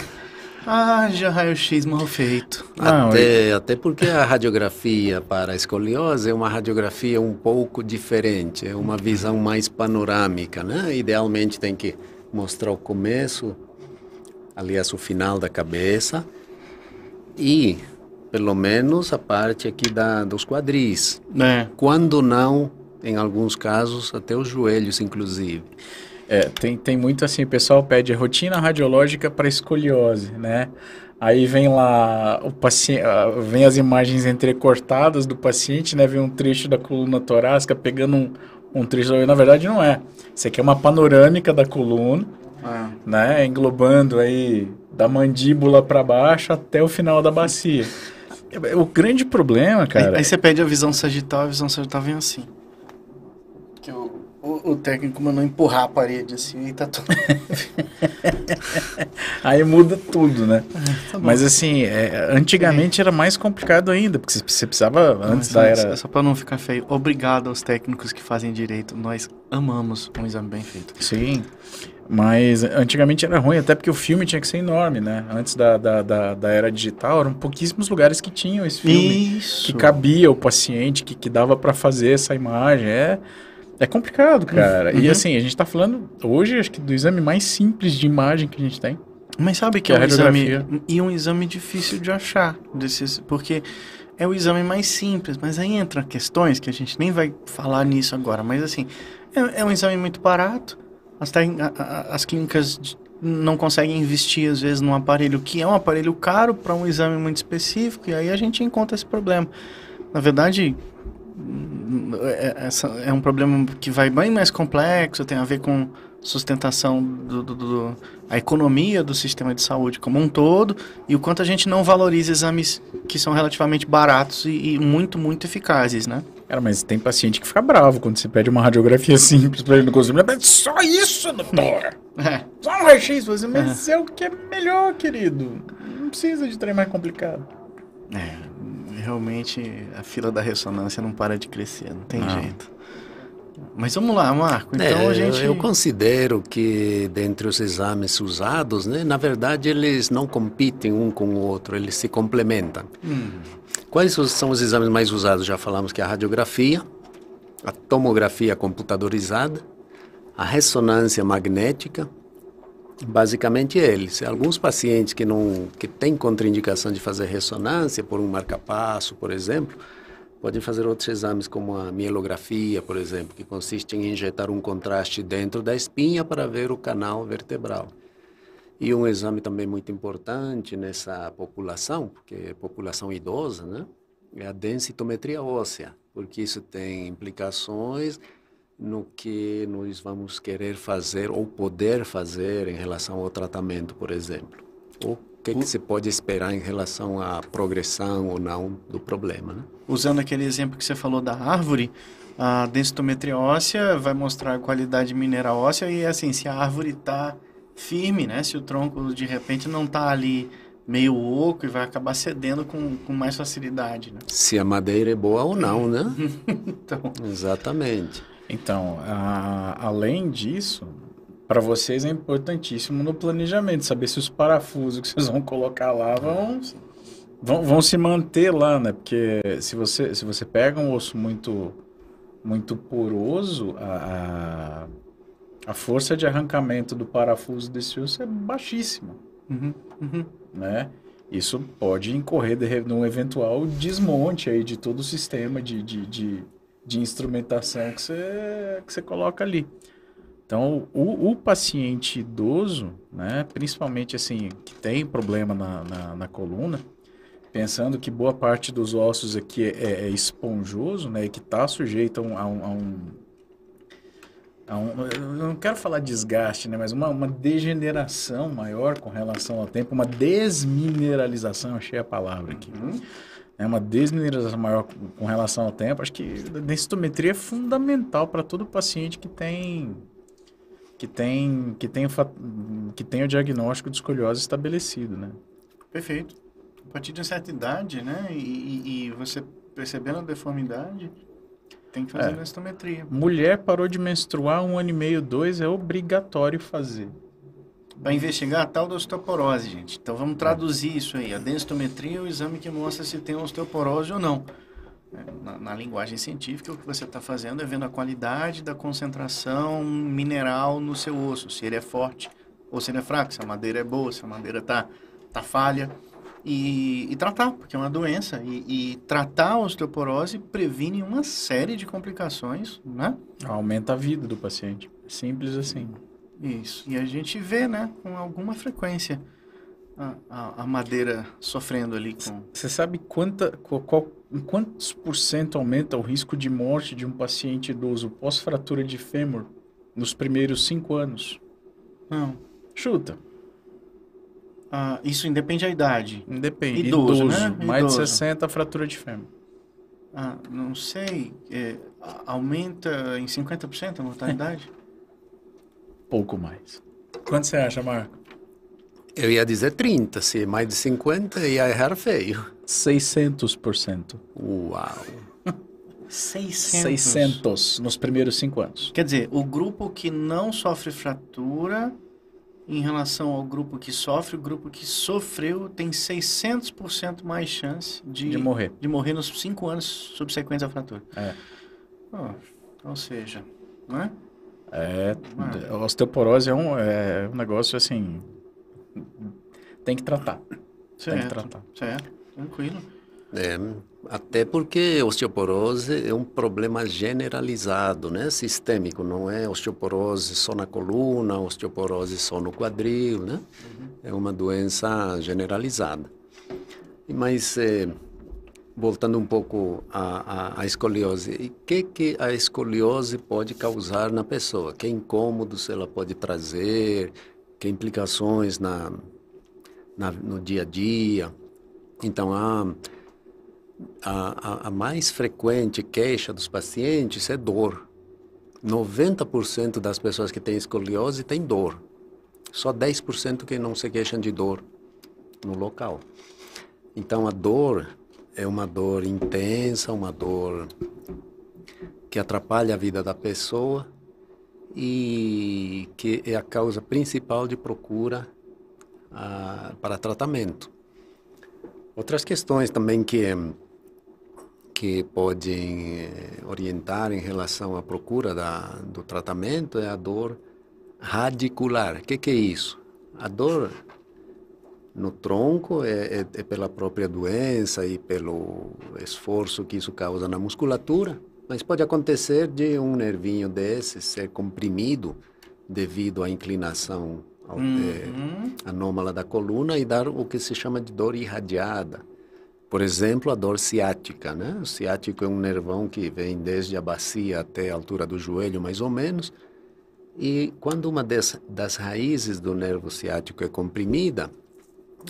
Speaker 1: haja raio-x mal feito.
Speaker 2: Não,
Speaker 3: até, até porque a radiografia para a escoliose é uma radiografia um pouco diferente, é uma visão mais panorâmica, né? Idealmente tem que mostrar o começo, aliás, o final da cabeça e, pelo menos, a parte aqui da, dos quadris.
Speaker 1: É.
Speaker 3: Quando não, em alguns casos, até os joelhos, inclusive.
Speaker 2: É, tem, tem muito assim, o pessoal pede rotina radiológica para escoliose, né? Aí vem lá o paciente, vem as imagens entrecortadas do paciente, né? Vem um trecho da coluna torácica pegando um, um trecho, na verdade não é. Isso aqui é uma panorâmica da coluna,
Speaker 1: Ah,
Speaker 2: né? Englobando aí da mandíbula para baixo até o final da bacia. [LAUGHS] O grande problema,
Speaker 1: Aí,
Speaker 2: cara,
Speaker 1: aí você pede a visão sagital, a visão sagital vem assim. O, técnico mandou empurrar a parede assim e tá tudo. [LAUGHS]
Speaker 2: aí muda tudo, né?
Speaker 1: Tá bom.
Speaker 2: Mas assim, é, antigamente era mais complicado ainda, porque você- precisava, antes
Speaker 1: Mas
Speaker 2: da
Speaker 1: antes,
Speaker 2: era...
Speaker 1: Só pra não ficar feio, obrigado aos técnicos que fazem direito. Nós amamos um exame bem feito.
Speaker 2: Sim, mas antigamente era ruim, até porque o filme tinha que ser enorme, né? Antes da, da, da, da era digital, eram pouquíssimos lugares que tinham esse filme.
Speaker 1: Isso.
Speaker 2: Que cabia o paciente, que, que dava pra fazer essa imagem. É, é complicado, cara. E
Speaker 1: Uhum.
Speaker 2: assim, a gente tá falando hoje, acho que do exame mais simples de imagem que a gente tem.
Speaker 1: Mas sabe que
Speaker 2: Que
Speaker 1: é
Speaker 2: é
Speaker 1: um exame e um exame difícil de achar, desses, porque é o exame mais simples, mas aí entra questões que a gente nem vai falar nisso agora, mas assim, é, é um exame muito barato, as, tec- a- a- as clínicas de- não conseguem investir às vezes num aparelho que é um aparelho caro para um exame muito específico, e aí a gente encontra esse problema. Na verdade, essa é um problema que vai bem mais complexo, tem a ver com sustentação do, do- do- a economia do sistema de saúde como um todo e o quanto a gente não valoriza exames que são relativamente baratos e, e muito, muito eficazes, né?
Speaker 2: Cara, mas tem paciente que fica bravo quando você pede uma radiografia [LAUGHS] simples pra ele não conseguir. Mas só isso, doutor!
Speaker 1: É.
Speaker 2: Só um raio-x, você, mas é o que é melhor, querido. Não precisa de trem mais complicado.
Speaker 1: É, realmente a fila da ressonância não para de crescer, não tem
Speaker 2: Não.
Speaker 1: jeito. Mas vamos lá, Marco. Então
Speaker 3: É,
Speaker 1: a gente.
Speaker 3: eu, considero que dentre os exames usados, né, na verdade eles não competem um com o outro, eles se complementam.
Speaker 1: Hum,
Speaker 3: Quais são os exames mais usados? Já falamos que é a radiografia, a tomografia computadorizada, a ressonância magnética, basicamente eles. Alguns pacientes que não que têm contraindicação de fazer ressonância por um marcapasso, por exemplo, Podem fazer outros exames, como a mielografia, por exemplo, que consiste em injetar um contraste dentro da espinha para ver o canal vertebral. E um exame também muito importante nessa população, porque é população idosa, né? É a densitometria óssea, porque isso tem implicações no que nós vamos querer fazer ou poder fazer em relação ao tratamento, por exemplo. O que, que se pode esperar em relação à progressão ou não do problema, né?
Speaker 1: Usando aquele exemplo que você falou da árvore, a densitometria óssea vai mostrar a qualidade mineral óssea e assim, se a árvore está firme, né? Se o tronco de repente não está ali meio oco e vai acabar cedendo com, com mais facilidade, né?
Speaker 3: Se a madeira é boa ou não, né? [LAUGHS]
Speaker 1: então,
Speaker 3: Exatamente.
Speaker 2: Então, a- além disso, para vocês é importantíssimo no planejamento saber se os parafusos que [LAUGHS] vocês vão colocar lá vão, vão, vão se manter lá, né? Porque se você, se você pega um osso muito, muito poroso, a, a, força de arrancamento do parafuso desse osso é baixíssima,
Speaker 1: uhum, uhum.
Speaker 2: né? Isso pode incorrer de, num eventual desmonte aí de todo o sistema de, de, de, de instrumentação que você, que você coloca ali. Então, o, o paciente idoso, né, principalmente assim, que tem problema na, na, na coluna, pensando que boa parte dos ossos aqui é, é esponjoso, né, e que está sujeito a um, a um, a um- não quero falar desgaste, né, mas uma, uma degeneração maior com relação ao tempo, uma desmineralização, achei a palavra aqui. É uma desmineralização maior com- relação ao tempo. Acho que a densitometria é fundamental para todo paciente que tem que tem que tem o que tem o diagnóstico de escoliose estabelecido, né?
Speaker 1: Perfeito. A partir de uma certa idade, né? E, e- e você percebendo a deformidade, tem que fazer
Speaker 2: É.
Speaker 1: densitometria.
Speaker 2: Mulher parou de menstruar um ano e meio, dois, é obrigatório fazer.
Speaker 1: Para investigar a tal da osteoporose, gente. Então vamos traduzir isso aí. A densitometria é o exame que mostra se tem osteoporose ou não. É, Na, na linguagem científica, o que você está fazendo é vendo a qualidade da concentração mineral no seu osso, se ele é forte ou se ele é fraco, se a madeira é boa, se a madeira está tá falha. E, e tratar, porque é uma doença. E, e tratar a osteoporose previne uma série de complicações, né?
Speaker 2: Aumenta a vida do paciente. Simples assim.
Speaker 1: Isso. E a gente vê, né, com alguma frequência, a, a, a madeira sofrendo ali com.
Speaker 2: Você sabe quanta, qual, em quantos por cento aumenta o risco de morte de um paciente idoso pós-fratura de fêmur nos primeiros cinco anos?
Speaker 1: Não.
Speaker 2: Chuta.
Speaker 1: Ah, isso independe da idade.
Speaker 2: Independe.
Speaker 1: Idoso, né?
Speaker 2: Mais
Speaker 1: Idoso.
Speaker 2: de 60 fratura de fêmur.
Speaker 1: Ah, não sei. é, aumenta em 50% a mortalidade? [LAUGHS]
Speaker 2: Pouco mais. Quanto você acha, Marco?
Speaker 3: Eu ia dizer 30, se mais de 50 ia errar feio.
Speaker 2: 600%.
Speaker 3: Uau!
Speaker 1: 600.
Speaker 2: 600 nos primeiros cinco anos.
Speaker 1: Quer dizer, o grupo que não sofre fratura, em relação ao grupo que sofre, o grupo que sofreu tem 600% mais chance de,
Speaker 2: De morrer.
Speaker 1: de morrer nos 5 anos subsequentes à fratura.
Speaker 2: É.
Speaker 1: Ah, ou seja, não é?
Speaker 2: É, a osteoporose é um, é um negócio assim. Tem que tratar. Tem que
Speaker 1: Certo,
Speaker 2: tratar.
Speaker 1: certo, tranquilo.
Speaker 3: É, até porque osteoporose é um problema generalizado, né? Sistêmico, não é osteoporose só na coluna, osteoporose só no quadril, né? É uma doença generalizada. Mas, eh, voltando um pouco à, à, à escoliose, o que, que a escoliose pode causar na pessoa? Que incômodos ela pode trazer? Que implicações na, na, no dia a dia? Então, a, a, a, mais frequente queixa dos pacientes é dor. 90% das pessoas que têm escoliose têm dor. Só 10% que não se queixam de dor no local. Então, a dor é uma dor intensa, uma dor que atrapalha a vida da pessoa e que é a causa principal de procura ah, para tratamento. Outras questões também que que podem eh, orientar em relação à procura da, do tratamento é a dor radicular. O que, que é isso? A dor no tronco é, é, é, pela própria doença e pelo esforço que isso causa na musculatura, mas pode acontecer de um nervinho desse ser comprimido devido à inclinação uhum. é, anômala da coluna e dar o que se chama de dor irradiada. Por exemplo, a dor ciática, né? O ciático é um nervão que vem desde a bacia até a altura do joelho, mais ou menos. E quando uma das, das raízes do nervo ciático é comprimida,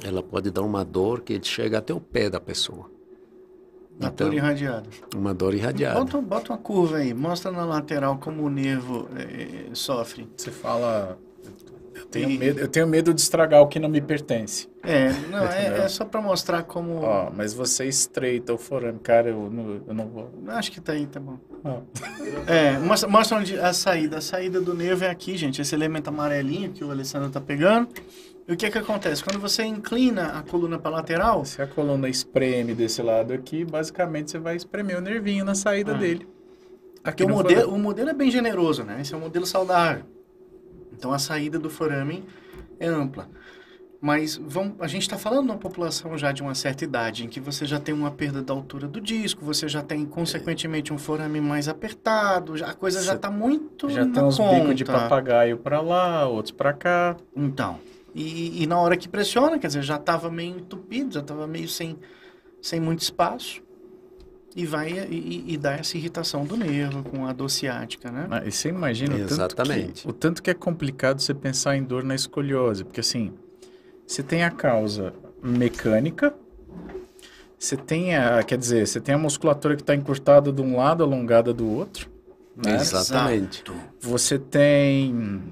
Speaker 3: ela pode dar uma dor que chega até o pé da pessoa.
Speaker 1: Uma então, dor irradiada.
Speaker 3: Uma dor irradiada.
Speaker 1: Bota, bota uma curva aí, mostra na lateral como o nervo é, sofre.
Speaker 2: Você fala eu tenho, e... medo, eu tenho medo de estragar o que não me pertence.
Speaker 1: É, não, é, é, só para mostrar como.
Speaker 2: Ó, mas você estreita o forame, cara, eu não, eu não vou.
Speaker 1: Acho que tá aí, tá bom. Ah. É, mostra, mostra onde a saída. A saída do nervo é aqui, gente. Esse elemento amarelinho que o Alessandro tá pegando. E o que que acontece? Quando você inclina a coluna para lateral.
Speaker 2: Se a coluna espreme desse lado aqui, basicamente você vai espremer o nervinho na saída ah. dele.
Speaker 1: Aqui o modelo, o modelo é bem generoso, né? Esse é um modelo saudável. Então a saída do foramen é ampla. Mas vamos, a gente está falando de uma população já de uma certa idade, em que você já tem uma perda da altura do disco, você já tem, consequentemente, um forame mais apertado, já, a coisa já está muito
Speaker 2: Já tem uns bicos de papagaio para lá, outros para cá.
Speaker 1: Então, e, e, na hora que pressiona, quer dizer, já estava meio entupido, já estava meio sem, sem muito espaço e vai e, e, dá essa irritação do nervo com a dor ciática, né?
Speaker 2: Ah, e você imagina o tanto, que, o tanto que é complicado você pensar em dor na escoliose, porque assim, você tem a causa mecânica, você tem a, quer dizer, você tem a musculatura que está encurtada de um lado, alongada do outro.
Speaker 3: Né? Exatamente.
Speaker 2: Você tem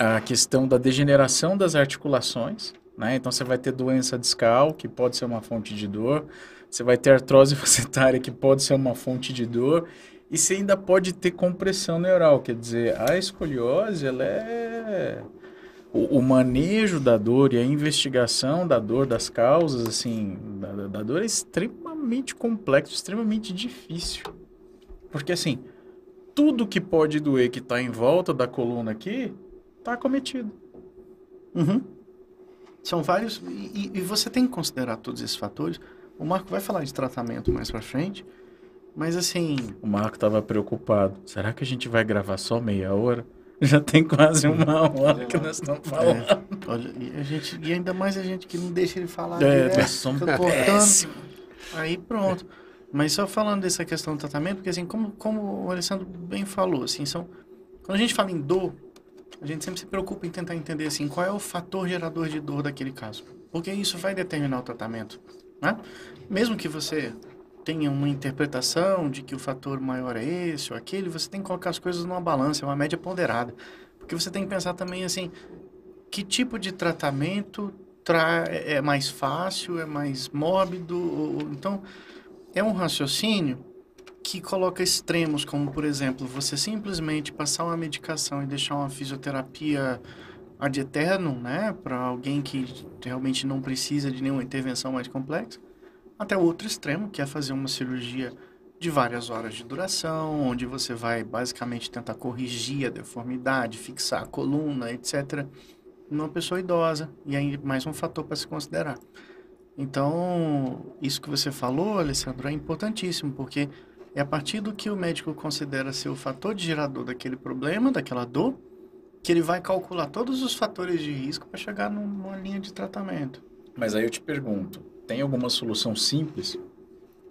Speaker 2: a questão da degeneração das articulações, né? Então você vai ter doença discal, que pode ser uma fonte de dor. Você vai ter artrose [LAUGHS] facetária, que pode ser uma fonte de dor. E você ainda pode ter compressão neural, quer dizer, a escoliose, ela é... O, o manejo da dor e a investigação da dor, das causas, assim, da, da dor é extremamente complexo, extremamente difícil. Porque, assim, tudo que pode doer que está em volta da coluna aqui, está acometido.
Speaker 1: Uhum. São vários, e, e, você tem que considerar todos esses fatores, o Marco vai falar de tratamento mais para frente, mas assim.
Speaker 2: O Marco estava preocupado. Será que a gente vai gravar só meia hora? [LAUGHS] Já tem quase uma hora que nós estamos falando. É,
Speaker 1: olha, e, a gente, e ainda mais a gente que não deixa ele falar.
Speaker 2: É, direto, somos péssimo.
Speaker 1: Aí pronto. Mas só falando dessa questão do tratamento, porque assim, como, como o Alessandro bem falou, assim, são, quando a gente fala em dor, a gente sempre se preocupa em tentar entender assim, qual é o fator gerador de dor daquele caso. Porque isso vai determinar o tratamento. Né? Mesmo que você tenha uma interpretação de que o fator maior é esse ou aquele, você tem que colocar as coisas numa balança, uma média ponderada. Porque você tem que pensar também assim, que tipo de tratamento tra é, é mais fácil, é mais mórbido, ou, então é um raciocínio que coloca extremos, como por exemplo, você simplesmente passar uma medicação e deixar uma fisioterapia ad eterno, né, para alguém que realmente não precisa de nenhuma intervenção mais complexa, até o outro extremo, que é fazer uma cirurgia de várias horas de duração, onde você vai basicamente tentar corrigir a deformidade, fixar a coluna, etc., numa pessoa idosa. E aí mais um fator para se considerar. Então, isso que você falou, Alessandro, é importantíssimo, porque é a partir do que o médico considera ser o fator de gerador daquele problema, daquela dor, que ele vai calcular todos os fatores de risco para chegar numa linha de tratamento.
Speaker 2: Mas aí eu te pergunto, tem alguma solução simples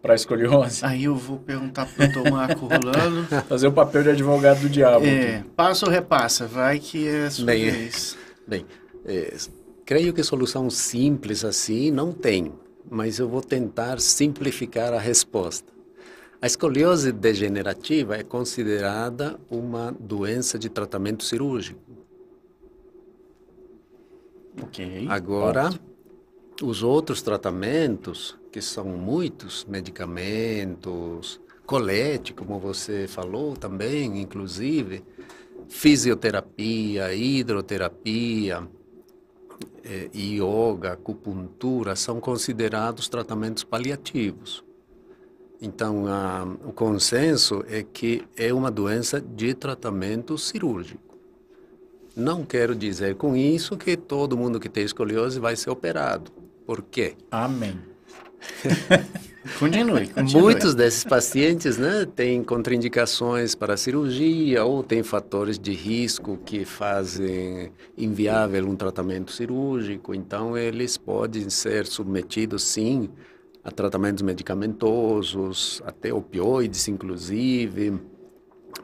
Speaker 2: para escoliose?
Speaker 1: Aí eu vou perguntar para o Tomarco Rolando. [LAUGHS]
Speaker 2: Fazer o papel de advogado do diabo.
Speaker 1: É, passa ou repassa, vai que é sua
Speaker 3: bem,
Speaker 1: vez. [LAUGHS]
Speaker 3: Bem, é, creio que solução simples assim não tem, mas eu vou tentar simplificar a resposta. A escoliose degenerativa é considerada uma doença de tratamento cirúrgico.
Speaker 1: Ok.
Speaker 3: Agora, os outros tratamentos, que são muitos, medicamentos, colete, como você falou também, inclusive, fisioterapia, hidroterapia, eh, yoga, acupuntura, são considerados tratamentos paliativos. Então, a, o consenso é que é uma doença de tratamento cirúrgico. Não quero dizer com isso que todo mundo que tem escoliose vai ser operado. Por quê?
Speaker 2: Amém. [LAUGHS]
Speaker 1: Continue, continue.
Speaker 3: Muitos desses pacientes né, têm contraindicações para a cirurgia ou têm fatores de risco que fazem inviável um tratamento cirúrgico, então eles podem ser submetidos, sim, a tratamentos medicamentosos, até opioides, inclusive,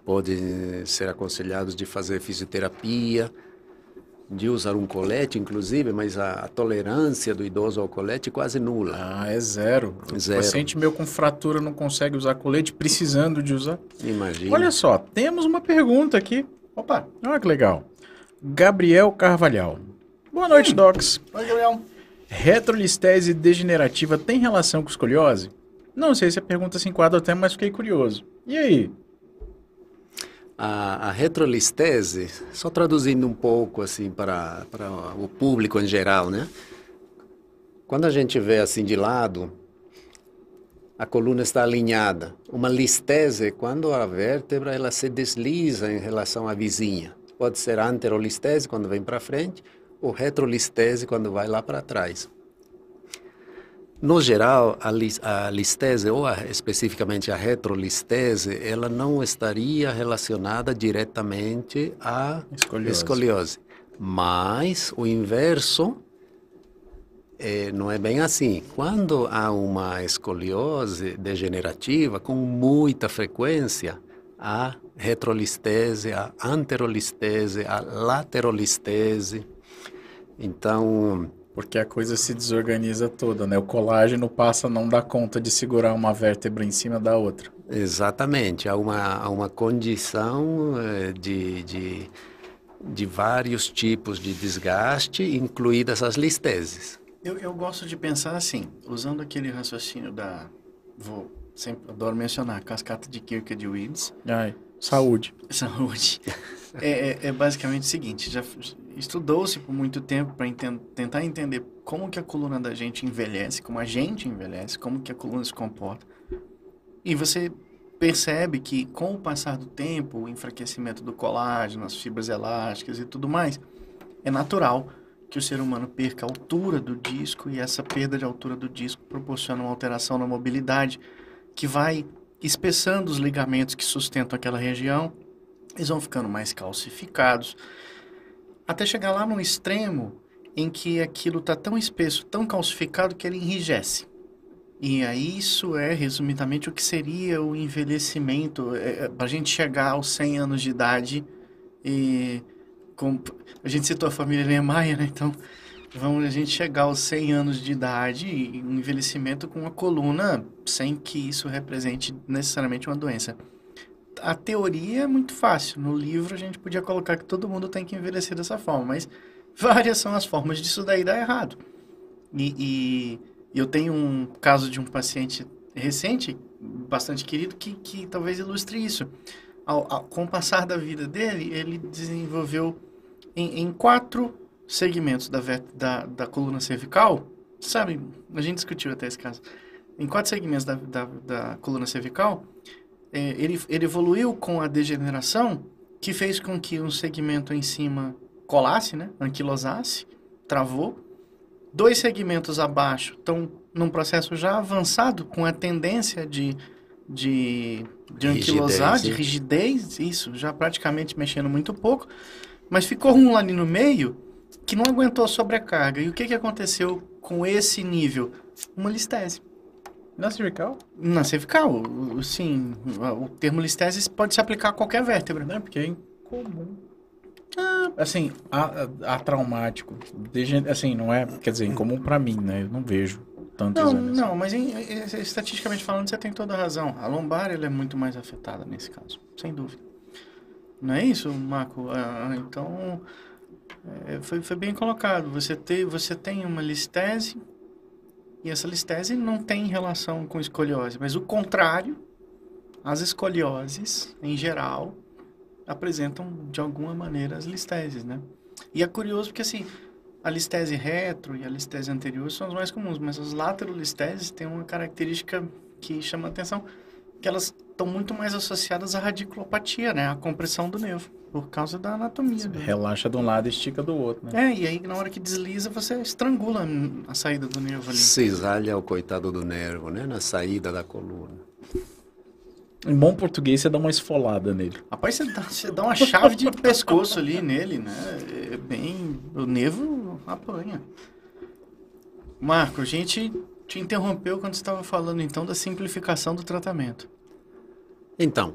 Speaker 3: podem ser aconselhados de fazer fisioterapia de usar um colete, inclusive, mas a, a, tolerância do idoso ao colete é quase nula.
Speaker 2: Ah, é zero.
Speaker 3: Zero.
Speaker 2: O paciente meu com fratura não consegue usar colete, precisando de usar.
Speaker 3: Imagina.
Speaker 2: Olha só, temos uma pergunta aqui. Opa, olha que legal. Gabriel Carvalhal. Boa noite,
Speaker 3: Hum.
Speaker 2: Docs.
Speaker 1: Oi, Gabriel.
Speaker 2: Retrolistese degenerativa tem relação com escoliose? Não sei se a pergunta se enquadra até, mas fiquei curioso. E aí?
Speaker 3: A, a retrolistese, só traduzindo um pouco assim para, para o público em geral, né? Quando a gente vê assim de lado, a coluna está alinhada. Uma listese é quando a vértebra ela se desliza em relação à vizinha. Pode ser anterolistese quando vem para frente ou retrolistese quando vai lá para trás. No geral, a, lis- a listese, ou a- especificamente a retrolistese, ela não estaria relacionada diretamente à
Speaker 2: Escoliose.
Speaker 3: escoliose. Mas o inverso eh, não é bem assim. Quando há uma escoliose degenerativa com muita frequência, há retrolistese, a anterolistese, a laterolistese. Então,
Speaker 2: Porque a coisa se desorganiza toda, né? O colágeno passa a não dar conta de segurar uma vértebra em cima da outra.
Speaker 3: Exatamente, há uma, há uma condição eh, de, de, de vários tipos de desgaste, incluídas as listeses.
Speaker 1: Eu, eu gosto de pensar assim, usando aquele raciocínio da. Vou sempre adoro mencionar, cascata de Kirk de Weeds,
Speaker 2: Ai, saúde. [LAUGHS]
Speaker 1: saúde. É, é- é basicamente o seguinte: já estudou-se por muito tempo para tentar entender como que a coluna da gente envelhece, como a gente envelhece, como que a coluna se comporta. E você percebe que com o passar do tempo, o enfraquecimento do colágeno, as fibras elásticas e tudo mais, é natural que o ser humano perca a altura do disco e essa perda de altura do disco proporciona uma alteração na mobilidade que vai espessando os ligamentos que sustentam aquela região, eles vão ficando mais calcificados, até chegar lá no extremo em que aquilo está tão espesso, tão calcificado que ele enrijece. E aí isso é, resumidamente, o que seria o envelhecimento, para a gente chegar aos 100 anos de idade e... Com, a gente citou a família Niemeyer, né? Então, vamos a gente chegar aos 100 anos de idade e um envelhecimento com uma coluna sem que isso represente necessariamente uma doença. A teoria é muito fácil. No livro a gente podia colocar que todo mundo tem que envelhecer dessa forma, mas [LAUGHS] várias são as formas disso daí dar errado. E, e eu tenho um caso de um paciente recente, bastante querido, que, que talvez ilustre isso. Ao, ao, com o passar da vida dele, ele desenvolveu em, em quatro segmentos da, da, da coluna cervical, sabe, a gente discutiu até esse caso, em quatro segmentos da, da, da coluna cervical, é, ele, ele evoluiu com a degeneração que fez com que um segmento em cima colasse, né, anquilosasse, travou, dois segmentos abaixo estão num processo já avançado com a tendência de, de, de anquilosar,
Speaker 3: Rigidez,
Speaker 1: de rigidez, isso, já praticamente mexendo muito pouco, mas ficou um ali no meio que não aguentou a sobrecarga. E o que, que aconteceu com esse nível? Uma listese.
Speaker 2: Na cervical?
Speaker 1: Na cervical, sim, o termo listese pode se aplicar a qualquer vértebra.
Speaker 2: Né? Porque é incomum. Ah, assim, a, a, a traumático. degen- Assim, não é, quer dizer, incomum pra mim, né? Eu não vejo tantos
Speaker 1: Não,
Speaker 2: anos.
Speaker 1: não, mas em- em- estatisticamente falando, você tem toda a razão. A lombar ela é muito mais afetada nesse caso, sem dúvida. Não é isso, Marco? Ah, então, é, foi, foi bem colocado. Você, te, você tem uma listese e essa listese não tem relação com escoliose, mas o contrário, as escolioses, em geral, apresentam de alguma maneira as listeses, né? E é curioso porque, assim, a listese retro e a listese anterior são as mais comuns, mas as laterolisteses têm uma característica que chama a atenção, que elas estão muito mais associadas à radiculopatia, né? À compressão do nervo. Por causa da anatomia. do-
Speaker 2: Relaxa de um lado e estica do outro, né?
Speaker 1: É, e aí na hora que desliza, você estrangula a saída do nervo ali.
Speaker 3: Cisalha o coitado do nervo, né? Na saída da coluna.
Speaker 2: Em bom português, você dá uma esfolada nele.
Speaker 1: Rapaz, você dá, você dá uma chave de pescoço ali nele, né? É bem. O nervo apanha. Marco, a gente te interrompeu quando você estava falando então da simplificação do tratamento.
Speaker 3: Então,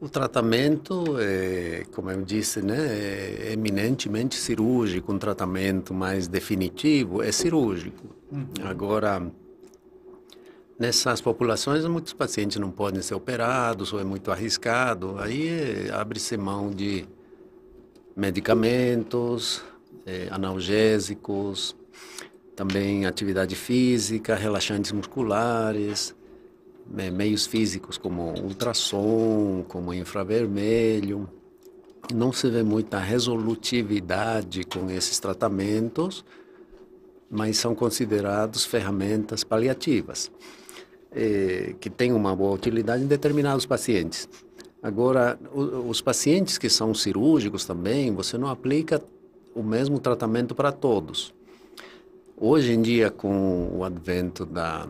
Speaker 3: o tratamento, é, como eu disse, né, é eminentemente cirúrgico. Um tratamento mais definitivo é cirúrgico. Agora, nessas populações, muitos pacientes não podem ser operados ou é muito arriscado. Aí é, abre-se mão de medicamentos, é, analgésicos, também atividade física, relaxantes musculares, meios físicos como ultrassom, como infravermelho. Não se vê muita resolutividade com esses tratamentos, mas são considerados ferramentas paliativas, eh, que têm uma boa utilidade em determinados pacientes. Agora, os pacientes que são cirúrgicos também, você não aplica o mesmo tratamento para todos. Hoje em dia, com o advento da,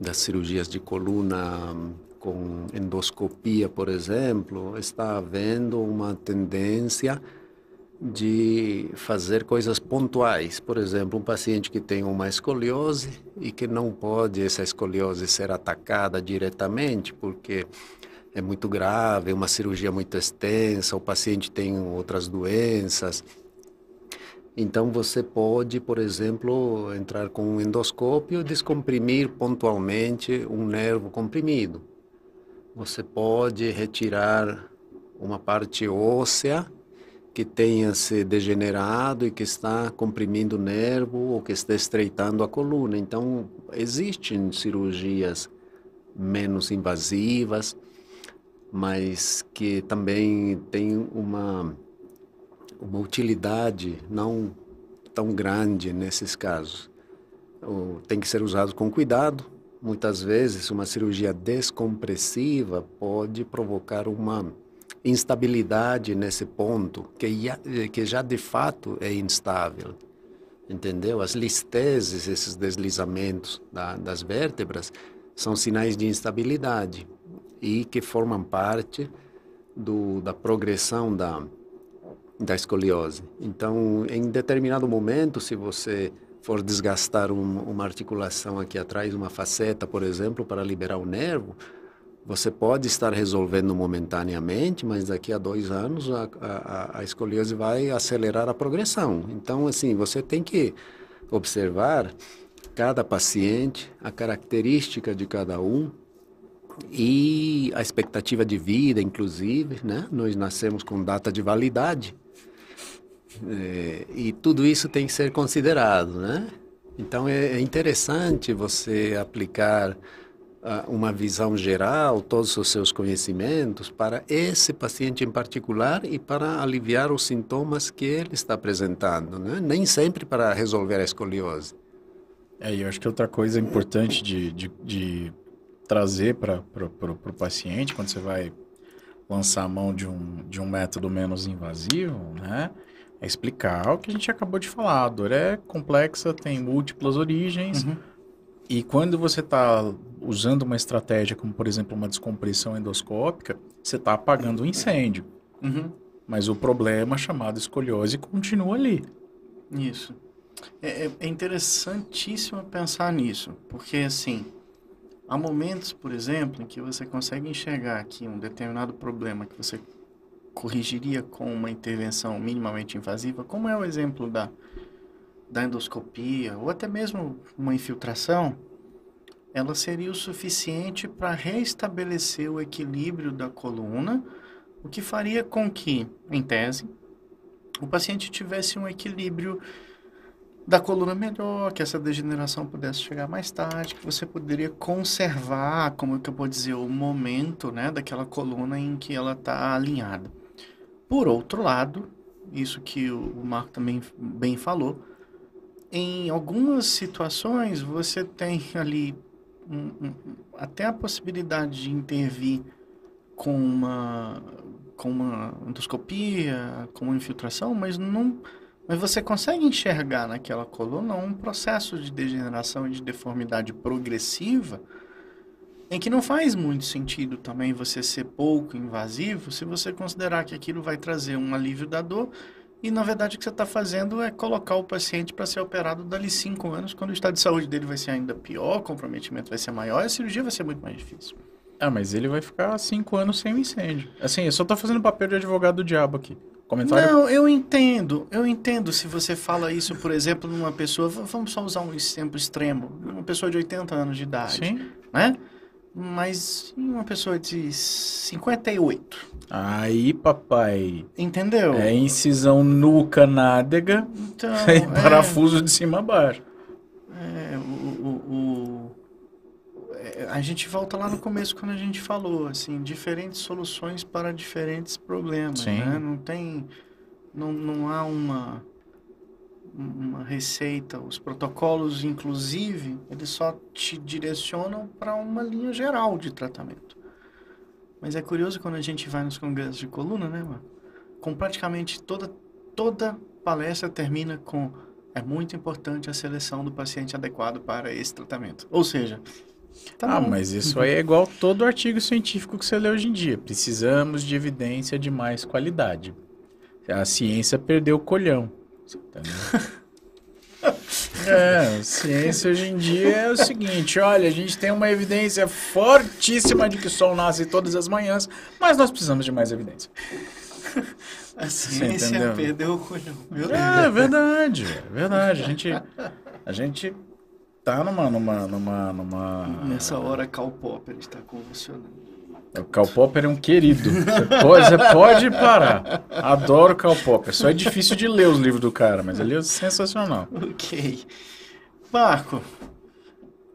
Speaker 3: das cirurgias de coluna com endoscopia, por exemplo, está havendo uma tendência de fazer coisas pontuais. Por exemplo, um paciente que tem uma escoliose e que não pode essa escoliose ser atacada diretamente, porque é muito grave, uma cirurgia muito extensa, o paciente tem outras doenças. Então você pode, por exemplo, entrar com um endoscópio e descomprimir pontualmente um nervo comprimido. Você pode retirar uma parte óssea que tenha se degenerado e que está comprimindo o nervo ou que está estreitando a coluna. Então, existem cirurgias menos invasivas, mas que também têm uma uma utilidade não tão grande nesses casos. Tem que ser usado com cuidado. Muitas vezes, uma cirurgia descompressiva pode provocar uma instabilidade nesse ponto, que já, que já de fato é instável. Entendeu? As listeses, esses deslizamentos da, das vértebras, são sinais de instabilidade e que formam parte do, da progressão da, da escoliose. Então, em determinado momento, se você for desgastar um, uma articulação aqui atrás, uma faceta, por exemplo, para liberar o nervo, você pode estar resolvendo momentaneamente, mas daqui a dois anos a, a, a escoliose vai acelerar a progressão. Então, assim, você tem que observar cada paciente, a característica de cada um, e a expectativa de vida, inclusive, né? Nós nascemos com data de validade. É, e tudo isso tem que ser considerado, né? Então é, é interessante você aplicar ah, uma visão geral, todos os seus conhecimentos para esse paciente em particular e para aliviar os sintomas que ele está apresentando, né? Nem sempre para resolver a escoliose.
Speaker 2: É, eu acho que outra coisa importante de, de, de trazer para o paciente, quando você vai lançar a mão de um, de um método menos invasivo, né? É explicar o que a gente acabou de falar. A dor é complexa, tem múltiplas origens.
Speaker 1: Uhum.
Speaker 2: E quando você está usando uma estratégia como, por exemplo, uma descompressão endoscópica, você está apagando o incêndio.
Speaker 1: Uhum.
Speaker 2: Mas o problema chamado escoliose continua ali.
Speaker 1: Isso. É, é- é interessantíssimo pensar nisso, porque assim, há momentos, por exemplo, em que você consegue enxergar aqui um determinado problema que você corrigiria com uma intervenção minimamente invasiva, como é o exemplo da, da endoscopia, ou até mesmo uma infiltração, ela seria o suficiente para restabelecer o equilíbrio da coluna, o que faria com que, em tese, o paciente tivesse um equilíbrio da coluna melhor, que essa degeneração pudesse chegar mais tarde, que você poderia conservar, como que eu vou dizer, o momento, né, daquela coluna em que ela está alinhada. Por outro lado, isso que o Marco também bem falou, em algumas situações você tem ali um- um- até a possibilidade de intervir com uma com uma endoscopia, com uma infiltração, mas não mas você consegue enxergar naquela coluna um processo de degeneração e de deformidade progressiva em que não faz muito sentido também você ser pouco invasivo se você considerar que aquilo vai trazer um alívio da dor e na verdade o que você está fazendo é colocar o paciente para ser operado dali cinco anos, quando o estado de saúde dele vai ser ainda pior, o comprometimento vai ser maior e a cirurgia vai ser muito mais difícil.
Speaker 2: Ah, mas ele vai ficar cinco anos sem o incêndio. Assim, eu só tô fazendo papel de advogado do diabo aqui. Comentário?
Speaker 1: Não, eu entendo. Eu entendo se você fala isso, por exemplo, numa pessoa. Vamos só usar um exemplo extremo. Uma pessoa de 80 anos de idade.
Speaker 2: Sim.
Speaker 1: Né? Mas uma pessoa de 58?
Speaker 2: Aí, papai.
Speaker 1: Entendeu?
Speaker 2: É incisão nuca nádega
Speaker 1: Então, [LAUGHS]
Speaker 2: e
Speaker 1: é,
Speaker 2: parafuso de cima a baixo.
Speaker 1: é, o, o- o- é, a gente volta lá no começo quando a gente falou, assim, diferentes soluções para diferentes problemas,
Speaker 2: Sim.
Speaker 1: né? Não tem, não, não há uma, uma receita. Os protocolos, inclusive, eles só te direcionam para uma linha geral de tratamento. Mas é curioso quando a gente vai nos congressos de coluna, né, mano? Com praticamente toda, toda palestra termina com é muito importante a seleção do paciente adequado para esse tratamento. Ou seja, tá
Speaker 2: ah,
Speaker 1: bom.
Speaker 2: mas isso aí é igual todo artigo científico que você lê hoje em dia. Precisamos de evidência de mais qualidade. A ciência perdeu o colhão. Entendeu? [LAUGHS] É, ciência hoje em dia é o seguinte, olha, a gente tem uma evidência fortíssima de que o sol nasce todas as manhãs, mas nós precisamos de mais evidência.
Speaker 1: a ciência perdeu o colhão. Deus.
Speaker 2: É verdade, é verdade. A gente, a gente tá numa, numa, numa, numa...
Speaker 1: Nessa hora, Karl Popper está convulsionando.
Speaker 2: O Karl Popper é um querido. Você pode, pode parar. Adoro Karl Popper. Só é difícil de ler os livros do cara, mas ele é sensacional.
Speaker 1: Ok. Marco,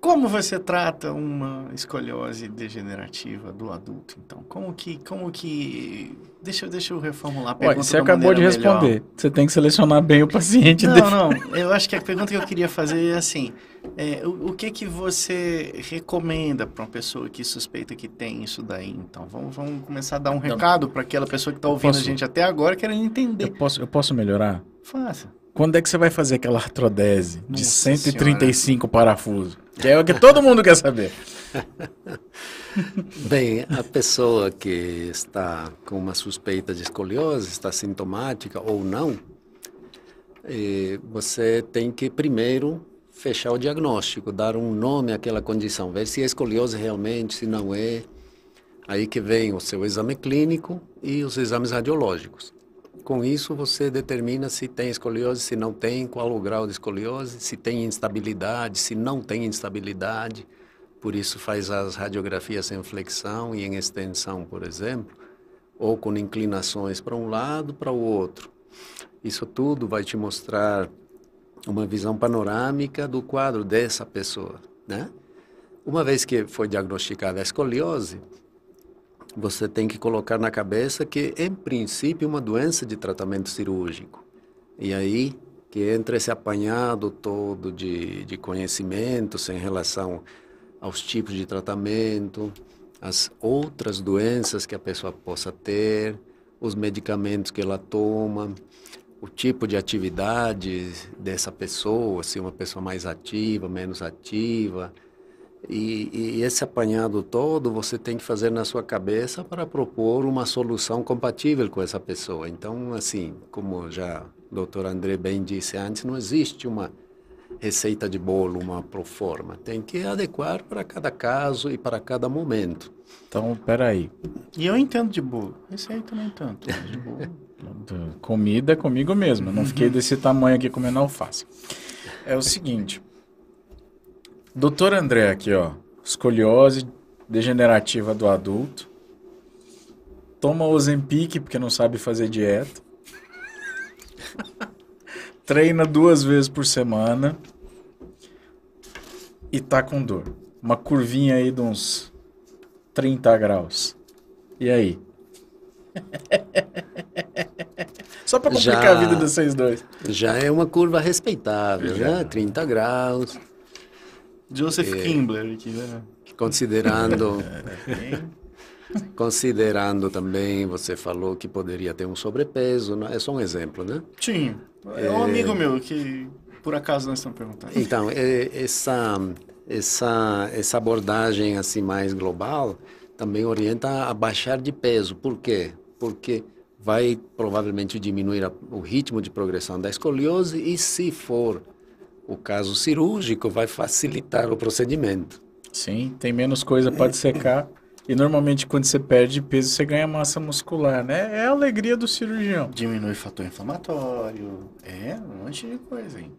Speaker 1: como você trata uma escoliose degenerativa do adulto, então? Como que, como que... Deixa, eu- deixa eu reformular a pergunta
Speaker 2: você acabou de
Speaker 1: maneira melhor.
Speaker 2: responder. Você tem que selecionar bem o paciente.
Speaker 1: Não,
Speaker 2: dele.
Speaker 1: não. Eu acho que a pergunta que eu queria fazer é assim: é, o, o que que você recomenda para uma pessoa que suspeita que tem isso daí? Então, vamos, vamos começar a dar um recado para aquela pessoa que está ouvindo
Speaker 2: Posso?
Speaker 1: a gente até agora querendo entender.
Speaker 2: Eu posso, eu posso melhorar?
Speaker 1: Faça.
Speaker 2: Quando é que você vai fazer aquela artrodese de
Speaker 1: Nossa
Speaker 2: 135 parafusos? Que é o que todo mundo quer saber. [LAUGHS]
Speaker 3: Bem, a pessoa que está com uma suspeita de escoliose, está sintomática ou não, eh, você tem que primeiro fechar o diagnóstico, dar um nome àquela condição, ver se é escoliose realmente, se não é. Aí que vem o seu exame clínico e os exames radiológicos. Com isso, você determina se tem escoliose, se não tem, qual o grau de escoliose, se tem instabilidade, se não tem instabilidade. Por isso faz as radiografias em flexão e em extensão, por exemplo, ou com inclinações para um lado, para o outro. Isso tudo vai te mostrar uma visão panorâmica do quadro dessa pessoa, né? Uma vez que foi diagnosticada a escoliose, você tem que colocar na cabeça que, em princípio, é uma doença de tratamento cirúrgico. E aí que entra esse apanhado todo de, de conhecimentos em relação aos tipos de tratamento, as outras doenças que a pessoa possa ter, os medicamentos que ela toma, o tipo de atividade dessa pessoa, se uma pessoa mais ativa, menos ativa. E, e esse apanhado todo você tem que fazer na sua cabeça para propor uma solução compatível com essa pessoa. Então, assim, como já o doutor André bem disse antes, não existe uma receita de bolo, uma proforma. Tem que adequar para cada caso e para cada momento.
Speaker 2: Então, peraí.
Speaker 1: E eu entendo de bolo. Receita nem tanto, de bolo.
Speaker 2: Comida é comigo mesmo. Eu não fiquei desse tamanho aqui comendo alface. É o seguinte. Doutor André aqui, ó. Escoliose degenerativa do adulto. Toma Ozempic porque não sabe fazer dieta. [LAUGHS] Treina duas vezes por semana. E tá com dor. Uma curvinha aí de uns 30 graus. E aí? [LAUGHS] Só pra complicar
Speaker 3: Já-
Speaker 2: a vida de vocês dois.
Speaker 3: Já é uma curva respeitável,
Speaker 2: Já.
Speaker 3: né? 30 graus,
Speaker 1: Joseph Kimbler aqui, né?
Speaker 3: considerando [LAUGHS]
Speaker 1: Bem,
Speaker 3: Considerando também, você falou que poderia ter um sobrepeso, é só um exemplo, né?
Speaker 1: Sim. É um amigo meu que, por acaso, nós estamos perguntando.
Speaker 3: Então, é, essa, essa, essa abordagem assim mais global também orienta a baixar de peso. Por quê? Porque vai provavelmente diminuir a, o ritmo de progressão da escoliose e, se for o caso cirúrgico, vai facilitar o procedimento.
Speaker 2: Sim, tem menos coisa para secar. E normalmente quando você perde peso, você ganha massa muscular, né? É a alegria do cirurgião.
Speaker 1: Diminui fator inflamatório, é um monte de coisa, hein?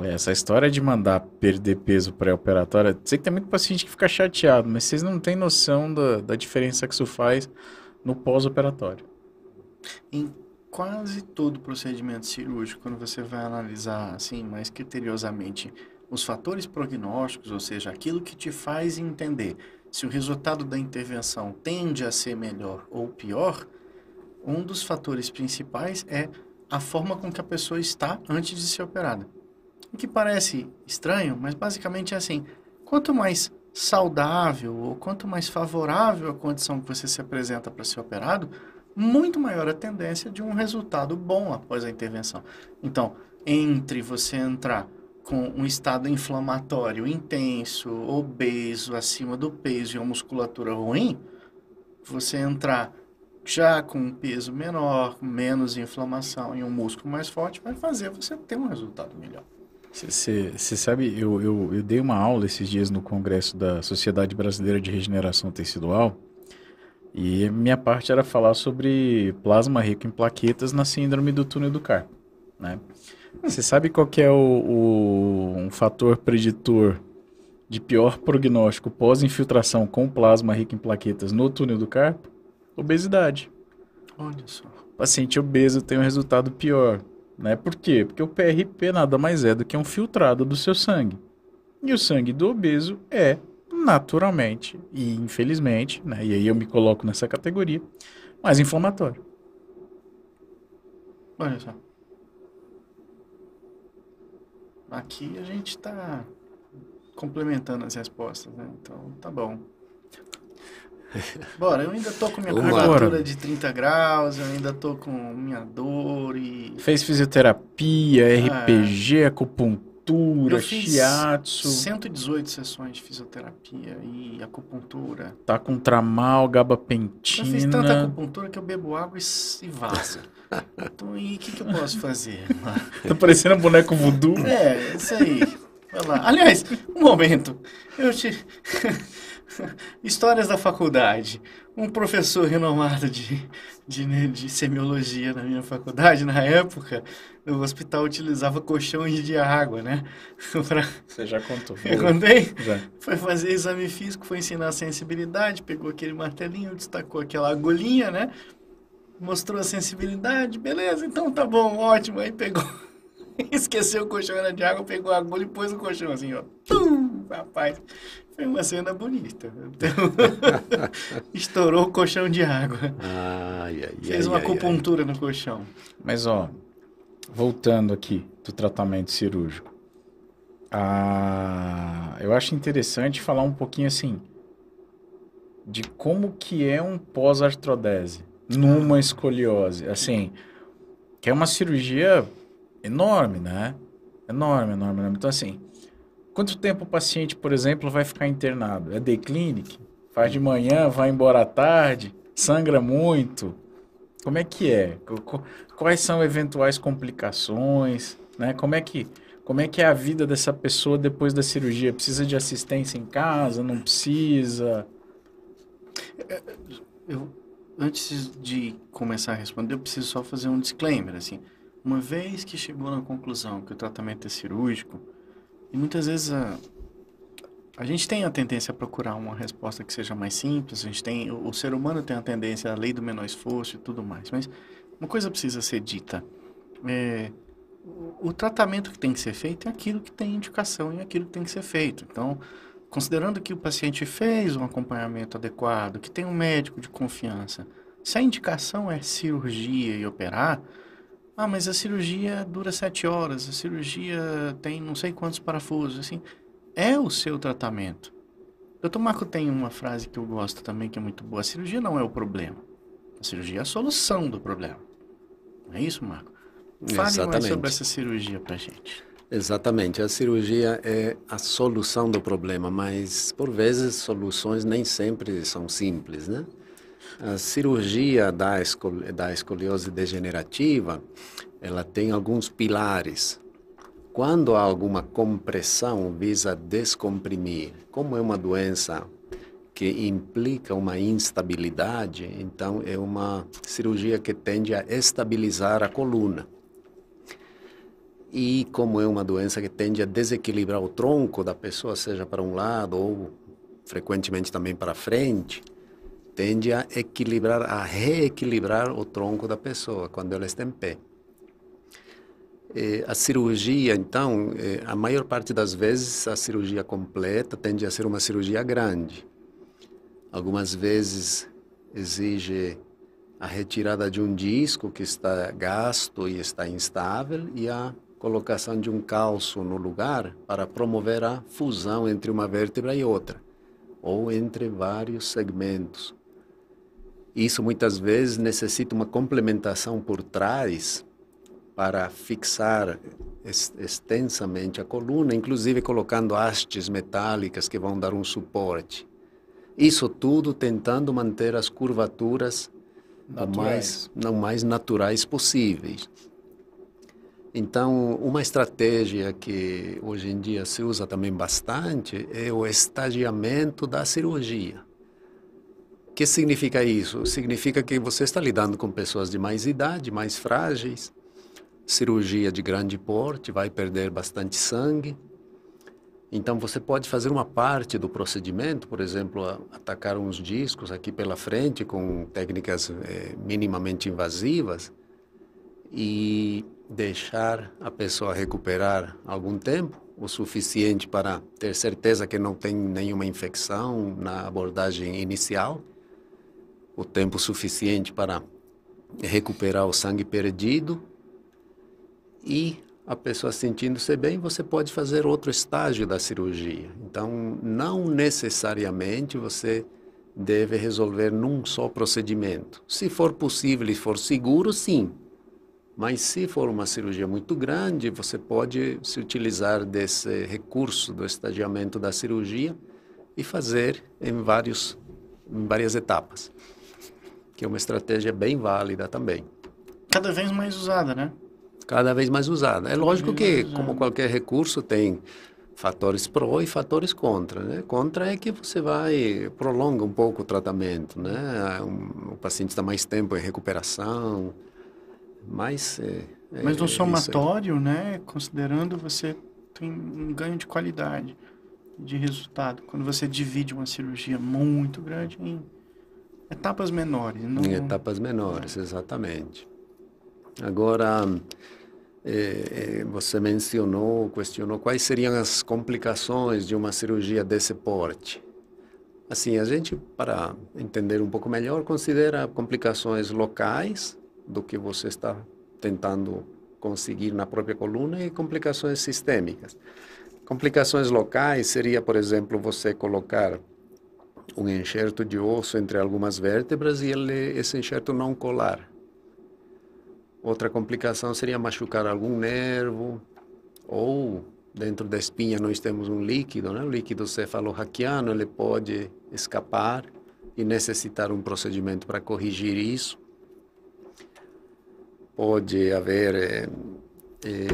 Speaker 2: É, essa história de mandar perder peso pré-operatório, sei que tem muito paciente que fica chateado, mas vocês não têm noção da, da diferença que isso faz no pós-operatório.
Speaker 1: Quase todo procedimento cirúrgico, quando você vai analisar assim mais criteriosamente os fatores prognósticos, ou seja, aquilo que te faz entender se o resultado da intervenção tende a ser melhor ou pior, um dos fatores principais é a forma com que a pessoa está antes de ser operada. O que parece estranho, mas basicamente é assim: quanto mais saudável ou quanto mais favorável a condição que você se apresenta para ser operado, muito maior a tendência de um resultado bom após a intervenção. Então, entre você entrar com um estado inflamatório intenso, obeso, acima do peso e uma musculatura ruim, você entrar já com um peso menor, menos inflamação e um músculo mais forte, vai fazer você ter um resultado melhor.
Speaker 2: Você sabe, eu, eu, eu, dei uma aula esses dias no congresso da Sociedade Brasileira de Regeneração Tecidual e minha parte era falar sobre plasma rico em plaquetas na síndrome do túnel do carpo, né? Você sabe qual que é o, o, um fator preditor de pior prognóstico pós-infiltração com plasma rico em plaquetas no túnel do carpo? Obesidade.
Speaker 1: Olha só.
Speaker 2: O paciente obeso tem um resultado pior. Né? Por quê? Porque o PRP nada mais é do que um filtrado do seu sangue. E o sangue do obeso é, naturalmente e infelizmente, né? e aí eu me coloco nessa categoria, mais inflamatório.
Speaker 1: Olha só. Aqui a gente está complementando as respostas, né? Então, tá bom. Bora, eu ainda tô com minha temperatura de 30 graus, eu ainda tô com minha dor e...
Speaker 2: Fez fisioterapia, ah, RPG, acupuntura, shiatsu...
Speaker 1: 118 sessões de fisioterapia e acupuntura.
Speaker 2: Tá com tramal, gabapentina... Eu
Speaker 1: fiz tanta acupuntura que eu bebo água e, e vaso. [LAUGHS] Então, e o que, que eu posso fazer?
Speaker 2: tá parecendo um boneco voodoo.
Speaker 1: É, isso aí. Vai lá. Aliás, um momento. Eu te... [LAUGHS] Histórias da faculdade. Um professor renomado de, de, né, de, semiologia na minha faculdade, na época, no hospital utilizava colchões de água, né? [LAUGHS]
Speaker 2: pra... Você já contou.
Speaker 1: Eu contei? Já. Foi fazer exame físico, foi ensinar a sensibilidade, pegou aquele martelinho, destacou aquela agulhinha, né? Mostrou a sensibilidade, beleza, então tá bom, ótimo. Aí pegou, [LAUGHS] esqueceu o colchão era de água, pegou a agulha e pôs o colchão assim, ó. Tum, rapaz, foi uma cena bonita. Então, [LAUGHS] estourou o colchão de água.
Speaker 3: Ai, ai,
Speaker 1: Fez uma ai, acupuntura no colchão.
Speaker 2: Mas, ó, voltando aqui do tratamento cirúrgico. Ah, eu acho interessante falar um pouquinho assim de como que é um pós-artrodese numa escoliose. Assim, que é uma cirurgia enorme, né? Enorme, enorme, enorme. Então, assim, Quanto tempo o paciente, por exemplo, vai ficar internado? É day clinic? Faz de manhã, vai embora à tarde? Sangra muito? Como é que é? Quais são eventuais complicações? Né? Como, é que, como é que é a vida dessa pessoa depois da cirurgia? Precisa de assistência em casa? Não precisa?
Speaker 1: Eu, antes de começar a responder, eu preciso só fazer um disclaimer. Assim, uma vez que chegou na conclusão que o tratamento é cirúrgico, e muitas vezes a, a gente tem a tendência a procurar uma resposta que seja mais simples, a gente tem, o, o ser humano tem a tendência à lei do menor esforço e tudo mais, mas uma coisa precisa ser dita. É, o, o tratamento que tem que ser feito é aquilo que tem indicação e aquilo que tem que ser feito. Então, considerando que o paciente fez um acompanhamento adequado, que tem um médico de confiança, se a indicação é cirurgia e operar, ah, mas a cirurgia dura sete horas, a cirurgia tem não sei quantos parafusos, assim. É o seu tratamento. Doutor Marco tem uma frase que eu gosto também, que é muito boa. A cirurgia não é o problema. A cirurgia é a solução do problema. Não é isso, Marco? Fale
Speaker 3: Exatamente.
Speaker 1: mais sobre essa cirurgia pra gente.
Speaker 3: Exatamente, a cirurgia é a solução do problema, mas por vezes soluções nem sempre são simples, né? A cirurgia da, escol da escoliose degenerativa, ela tem alguns pilares. Quando há alguma compressão, visa descomprimir. Como é uma doença que implica uma instabilidade, então é uma cirurgia que tende a estabilizar a coluna. E como é uma doença que tende a desequilibrar o tronco da pessoa, seja para um lado ou frequentemente também para frente, tende a equilibrar, a reequilibrar o tronco da pessoa quando ela está em pé. E a cirurgia, então, eh, a maior parte das vezes, a cirurgia completa tende a ser uma cirurgia grande. Algumas vezes exige a retirada de um disco que está gasto e está instável e a colocação de um calço no lugar para promover a fusão entre uma vértebra e outra, ou entre vários segmentos. Isso muitas vezes necessita uma complementação por trás para fixar extensamente a coluna, inclusive colocando hastes metálicas que vão dar um suporte. Isso tudo tentando manter as curvaturas naturais. mais, não mais naturais possíveis. Então, uma estratégia que hoje em dia se usa também bastante é o estagiamento da cirurgia. Que significa isso? Significa que você está lidando com pessoas de mais idade, mais frágeis, cirurgia de grande porte, vai perder bastante sangue. Então, você pode fazer uma parte do procedimento, por exemplo, atacar uns discos aqui pela frente com técnicas eh, minimamente invasivas e deixar a pessoa recuperar algum tempo, o suficiente para ter certeza que não tem nenhuma infecção na abordagem inicial, o tempo suficiente para recuperar o sangue perdido e a pessoa sentindo-se bem, você pode fazer outro estágio da cirurgia. Então, não necessariamente você deve resolver num só procedimento. Se for possível e for seguro, sim, mas se for uma cirurgia muito grande, você pode se utilizar desse recurso do estadiamento da cirurgia e fazer em, vários, em várias etapas, que é uma estratégia bem válida também.
Speaker 1: Cada vez mais usada, né?
Speaker 3: Cada vez mais usada. É lógico que, como qualquer recurso, tem fatores pró e fatores contra, né? Contra é que você vai prolonga um pouco o tratamento, né? O paciente está mais tempo em recuperação, mas, é,
Speaker 1: Mas no é, somatório, né, considerando, você tem um ganho de qualidade, de resultado. Quando você divide uma cirurgia muito grande em etapas menores. Não...
Speaker 3: Em etapas menores, exatamente. Agora, é, é, você mencionou, questionou quais seriam as complicações de uma cirurgia desse porte. Assim, a gente, para entender um pouco melhor, considera complicações locais, do que você está tentando conseguir na própria coluna e complicações sistêmicas. Complicações locais seria, por exemplo, você colocar um enxerto de osso entre algumas vértebras e ele, esse enxerto não colar. Outra complicação seria machucar algum nervo ou dentro da espinha nós temos um líquido, né? o líquido cefalorraquiano, ele pode escapar e necessitar um procedimento para corrigir isso pode haver é,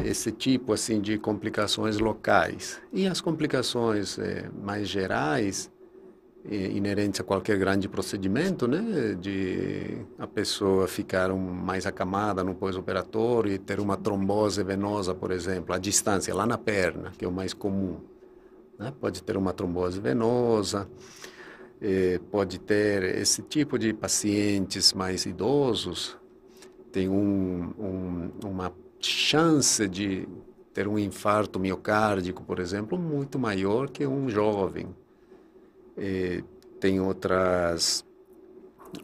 Speaker 3: esse tipo assim de complicações locais e as complicações é, mais gerais inerentes a qualquer grande procedimento, né, de a pessoa ficar um, mais acamada no pós-operatório e ter uma trombose venosa, por exemplo, à distância, lá na perna, que é o mais comum. Né? Pode ter uma trombose venosa, pode ter esse tipo de pacientes mais idosos, tem um, um, uma chance de ter um infarto miocárdico, por exemplo, muito maior que um jovem. Tem outras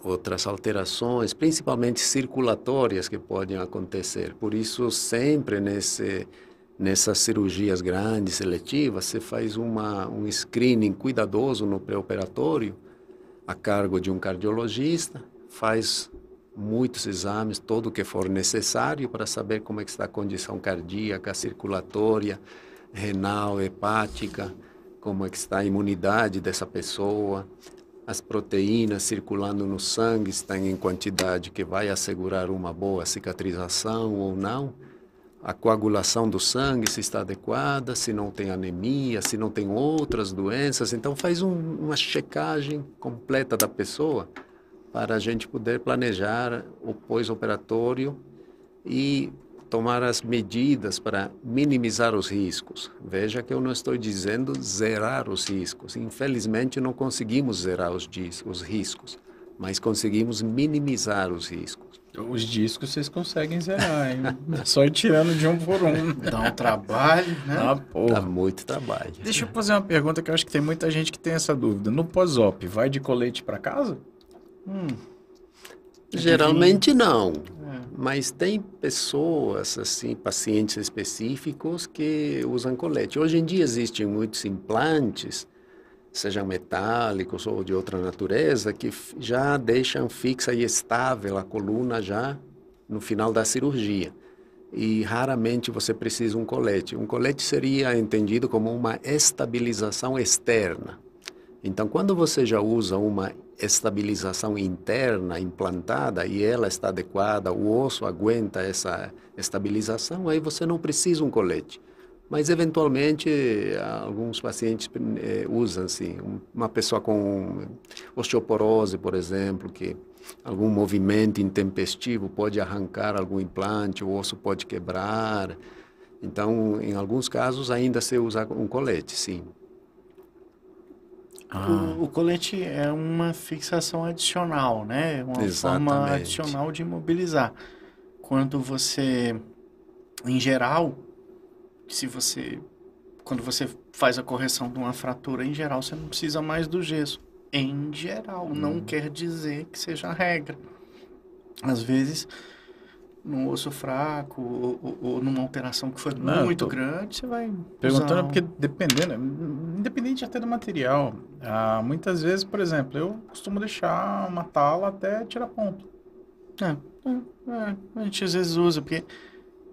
Speaker 3: outras alterações, principalmente circulatórias, que podem acontecer. Por isso, sempre nesse nessas cirurgias grandes, seletivas, você faz uma, um screening cuidadoso no pré-operatório, a cargo de um cardiologista, faz muitos exames, todo o que for necessário para saber como é que está a condição cardíaca, circulatória, renal, hepática, como é que está a imunidade dessa pessoa, as proteínas circulando no sangue estão em quantidade que vai assegurar uma boa cicatrização ou não, a coagulação do sangue se está adequada, se não tem anemia, se não tem outras doenças. Então faz um, uma checagem completa da pessoa para a gente poder planejar o pós-operatório e tomar as medidas para minimizar os riscos. Veja que eu não estou dizendo zerar os riscos. Infelizmente não conseguimos zerar os, os riscos, mas conseguimos minimizar os riscos.
Speaker 2: Os discos vocês conseguem zerar, hein? [LAUGHS] Só ir tirando de um por um.
Speaker 1: Dá um trabalho, né?
Speaker 3: Ah, porra. Dá muito trabalho.
Speaker 2: Deixa eu fazer uma pergunta que eu acho que tem muita gente que tem essa dúvida. No pós-op, vai de colete para casa? Hum.
Speaker 3: Geralmente não. É. Mas tem pessoas, assim, pacientes específicos que usam colete. Hoje em dia existem muitos implantes sejam metálicos ou de outra natureza, que já deixam fixa e estável a coluna já no final da cirurgia. E raramente você precisa um colete. Um colete seria entendido como uma estabilização externa. Então, quando você já usa uma estabilização interna implantada e ela está adequada, o osso aguenta essa estabilização, aí você não precisa um colete. Mas, eventualmente, alguns pacientes eh, usam, assim, uma pessoa com osteoporose, por exemplo, que algum movimento intempestivo pode arrancar algum implante, o osso pode quebrar. Então, em alguns casos, ainda se usa um colete, sim.
Speaker 1: Ah. O, o, colete é uma fixação adicional, né? Uma Exatamente. forma adicional de imobilizar. Quando você, em geral, se você quando você faz a correção de uma fratura em geral, você não precisa mais do gesso. Em geral, não uhum. quer dizer que seja a regra. Às vezes, num osso fraco ou, ou, ou numa alteração que foi não, muito grande, você vai.
Speaker 2: Perguntando, usar... porque dependendo, independente até do material, ah, muitas vezes, por exemplo, eu costumo deixar uma tala até tirar ponto.
Speaker 1: É, é, é, a gente às vezes usa, porque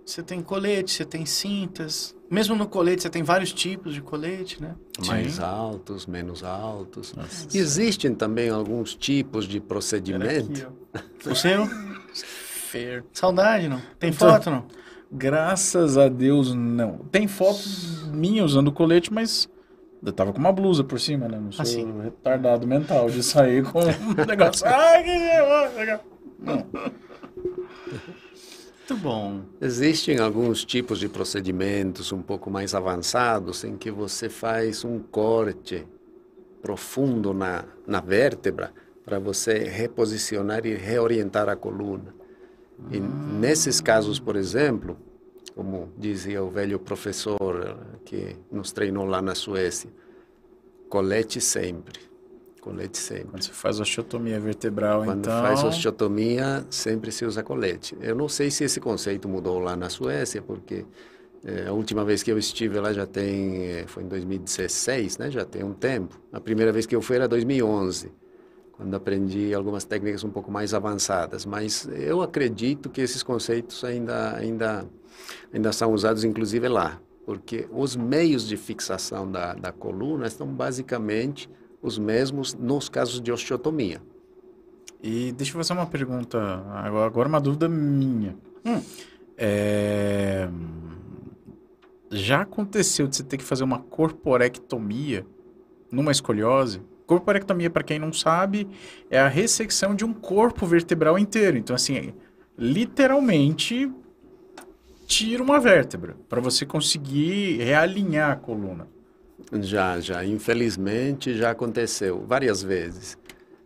Speaker 1: você tem colete, você tem cintas. Mesmo no colete, você tem vários tipos de colete, né?
Speaker 3: Mais Sim. altos, menos altos. Nossa. Existem também alguns tipos de procedimento.
Speaker 1: Aqui, o seu? [LAUGHS] Fair. Saudade, não? Tem então, foto, não?
Speaker 2: Graças a Deus, não. Tem foto minha usando colete, mas eu tava com uma blusa por cima, né? Não sou assim. retardado mental de sair com um [LAUGHS] negócio. Ai, que legal. Não.
Speaker 1: Muito bom.
Speaker 3: Existem alguns tipos de procedimentos um pouco mais avançados em que você faz um corte profundo na, na vértebra para você reposicionar e reorientar a coluna. E nesses casos, por exemplo, como dizia o velho professor que nos treinou lá na Suécia, colete sempre Colete sempre.
Speaker 2: Quando você faz osteotomia vertebral,
Speaker 3: Quando
Speaker 2: então...
Speaker 3: faz osteotomia, sempre se usa colete. Eu não sei se esse conceito mudou lá na Suécia, porque é, a última vez que eu estive lá já tem... É, foi em 2016, né? Já tem um tempo. A primeira vez que eu fui era 2011, quando aprendi algumas técnicas um pouco mais avançadas. Mas eu acredito que esses conceitos ainda, ainda, ainda são usados, inclusive, lá. Porque os meios de fixação da, da coluna estão basicamente os mesmos nos casos de osteotomia.
Speaker 2: E deixa eu fazer uma pergunta, agora uma dúvida minha. Hum. É... Já aconteceu de você ter que fazer uma corporectomia numa escoliose? Corporectomia, para quem não sabe, é a ressecção de um corpo vertebral inteiro. Então, assim, literalmente tira uma vértebra para você conseguir realinhar a coluna.
Speaker 3: Já, já. Infelizmente já aconteceu várias vezes.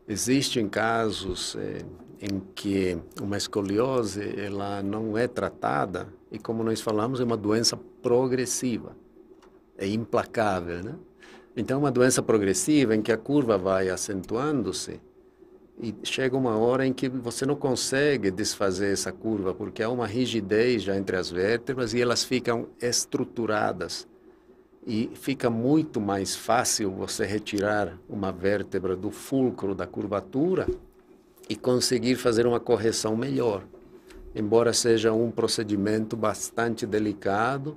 Speaker 3: Existem casos eh, em que uma escoliose ela não é tratada e, como nós falamos, é uma doença progressiva. É implacável, né? Então, é uma doença progressiva em que a curva vai acentuando-se e chega uma hora em que você não consegue desfazer essa curva, porque há uma rigidez já entre as vértebras e elas ficam estruturadas. E fica muito mais fácil você retirar uma vértebra do fulcro da curvatura e conseguir fazer uma correção melhor. Embora seja um procedimento bastante delicado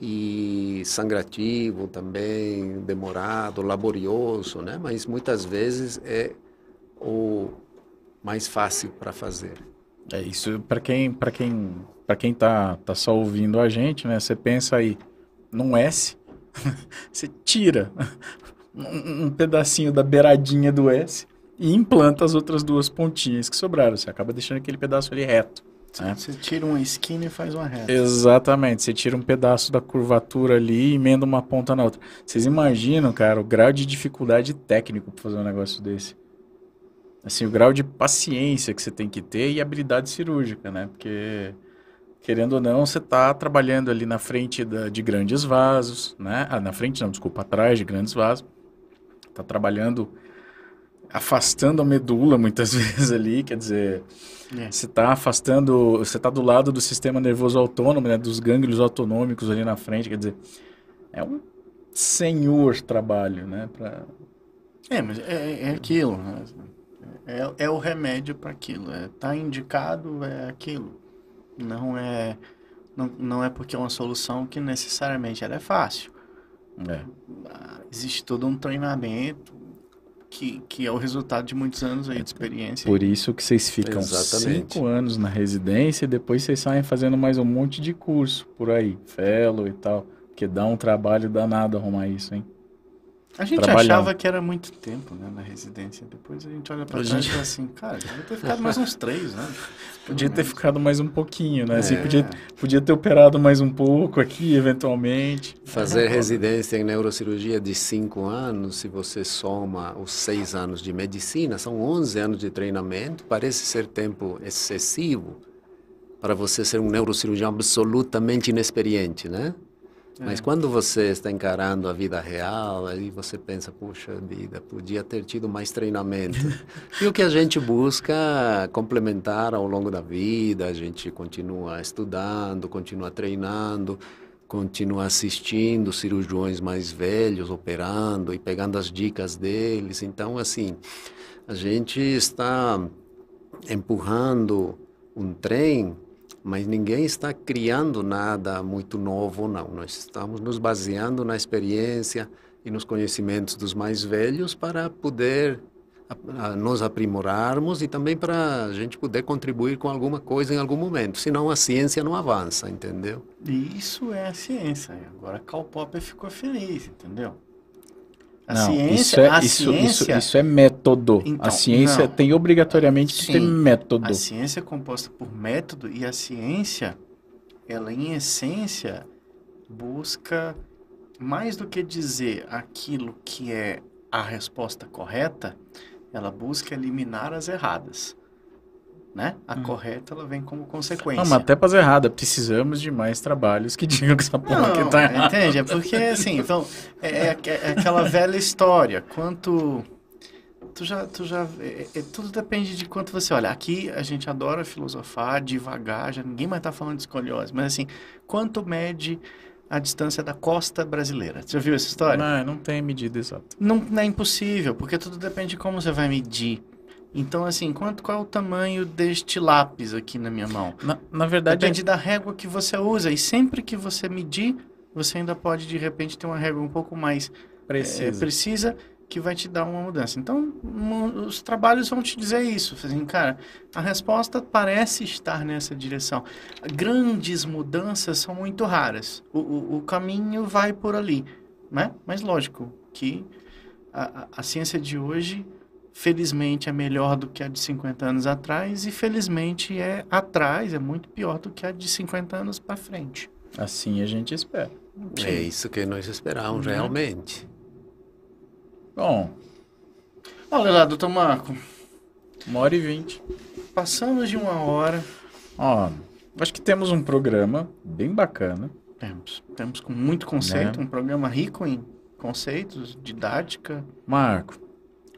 Speaker 3: e sangrativo também, demorado, laborioso, né? Mas muitas vezes é o mais fácil para fazer.
Speaker 2: É isso para quem para quem para quem tá tá só ouvindo a gente, né? Você pensa aí num S, [LAUGHS] você tira um, um pedacinho da beiradinha do S e implanta as outras duas pontinhas que sobraram. Você acaba deixando aquele pedaço ali reto. Né?
Speaker 1: Você tira uma esquina e faz uma reta.
Speaker 2: Exatamente. Você tira um pedaço da curvatura ali e emenda uma ponta na outra. Vocês imaginam, cara, o grau de dificuldade técnico para fazer um negócio desse? Assim, o grau de paciência que você tem que ter e habilidade cirúrgica, né? Porque, querendo ou não, você está trabalhando ali na frente da, de grandes vasos, né? Ah, na frente não, desculpa, atrás de grandes vasos. Está trabalhando afastando a medula muitas [LAUGHS] vezes ali, quer dizer, é. você está afastando, você está do lado do sistema nervoso autônomo, né? Dos gânglios autonômicos ali na frente, quer dizer, é um senhor trabalho, né? Pra...
Speaker 1: É, mas é, é aquilo, né? É, é o remédio para aquilo. É, tá indicado, é aquilo. Não é, não, não é porque é uma solução que necessariamente ela é fácil. É. Existe todo um treinamento que, que é o resultado de muitos anos aí de experiência.
Speaker 2: Por isso que vocês ficam Exatamente. cinco anos na residência e depois vocês saem fazendo mais um monte de curso por aí, fellow e tal. Porque dá um trabalho danado arrumar isso, hein?
Speaker 1: A gente achava que era muito tempo né, na residência. Depois a gente olha pra trás gente... e fala assim, cara, podia ter ficado mais uns três, né? [LAUGHS]
Speaker 2: Podia ter ficado mais um pouquinho, né? Assim, é. Assim, podia, podia ter operado mais um pouco aqui, eventualmente.
Speaker 3: Fazer residência em neurocirurgia de cinco anos, se você soma os seis anos de medicina, são 11 anos de treinamento. Parece ser tempo excessivo para você ser um neurocirurgião absolutamente inexperiente, né? Mas é. quando você está encarando a vida real, aí você pensa, puxa vida, podia ter tido mais treinamento. [LAUGHS] e o que a gente busca complementar ao longo da vida, a gente continua estudando, continua treinando, continua assistindo cirurgiões mais velhos operando e pegando as dicas deles. Então, assim, a gente está empurrando um trem mas ninguém está criando nada muito novo, não. Nós estamos nos baseando na experiência e nos conhecimentos dos mais velhos para poder nos aprimorarmos e também para a gente poder contribuir com alguma coisa em algum momento. Senão a ciência não avança, entendeu?
Speaker 1: Isso é a ciência. Agora Karl Popper ficou feliz, entendeu?
Speaker 2: A não, ciência, isso é, isso, ciência... Isso, isso, é método. Então, a ciência não. tem obrigatoriamente Sim, que ter método.
Speaker 1: A ciência é composta por método e a ciência, ela em essência, busca mais do que dizer aquilo que é a resposta correta, ela busca eliminar as erradas né? A hum. correta ela vem como consequência.
Speaker 2: Não, mas até para errada, precisamos de mais trabalhos que digam que essa porra aqui tá
Speaker 1: errada. Entende? É porque assim, então, é, é, é, aquela velha história. Quanto tu já, tu já, é, é, tudo depende de quanto você olha. Aqui a gente adora filosofar devagar, já ninguém mais tá falando de escoliose, mas assim, quanto mede a distância da costa brasileira? Você já viu essa história?
Speaker 2: Não, não tem medida exata.
Speaker 1: Não, não é impossível, porque tudo depende de como você vai medir. Então, assim, quanto, qual é o tamanho deste lápis aqui na minha mão?
Speaker 2: Na, na verdade...
Speaker 1: Depende é... da régua que você usa. E sempre que você medir, você ainda pode, de repente, ter uma régua um pouco mais precisa, é, precisa que vai te dar uma mudança. Então, um, os trabalhos vão te dizer isso. Assim, cara, a resposta parece estar nessa direção. Grandes mudanças são muito raras. O, o, o caminho vai por ali, né? Mas, lógico, que a, a, a ciência de hoje felizmente é melhor do que a de 50 anos atrás e felizmente é atrás, é muito pior do que a de 50 anos para frente.
Speaker 2: Assim a gente espera.
Speaker 3: Sim. É isso que nós esperamos uhum. realmente.
Speaker 2: Bom.
Speaker 1: Olha lá, doutor Marco.
Speaker 2: Uma hora e vinte.
Speaker 1: Passamos de uma hora.
Speaker 2: Ó, acho que temos um programa bem bacana.
Speaker 1: Temos. Temos com muito conceito, né? um programa rico em conceitos, didática.
Speaker 2: Marco,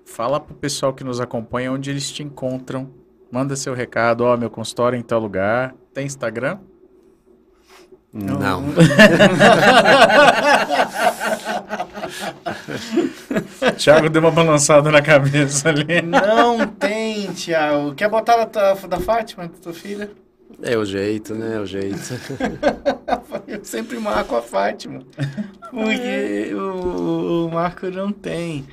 Speaker 2: Fala pro pessoal que nos acompanha onde eles te encontram. Manda seu recado, ó, meu consultório é em tal lugar. Tem Instagram?
Speaker 3: Não. [LAUGHS]
Speaker 2: Thiago deu uma balançada na cabeça ali.
Speaker 1: Não tem, Thiago. Quer botar da, tua- da Fátima, da tua filha?
Speaker 3: É o jeito, né? É o jeito. [LAUGHS]
Speaker 1: Eu sempre marco a Fátima. Porque o, o Marco não tem.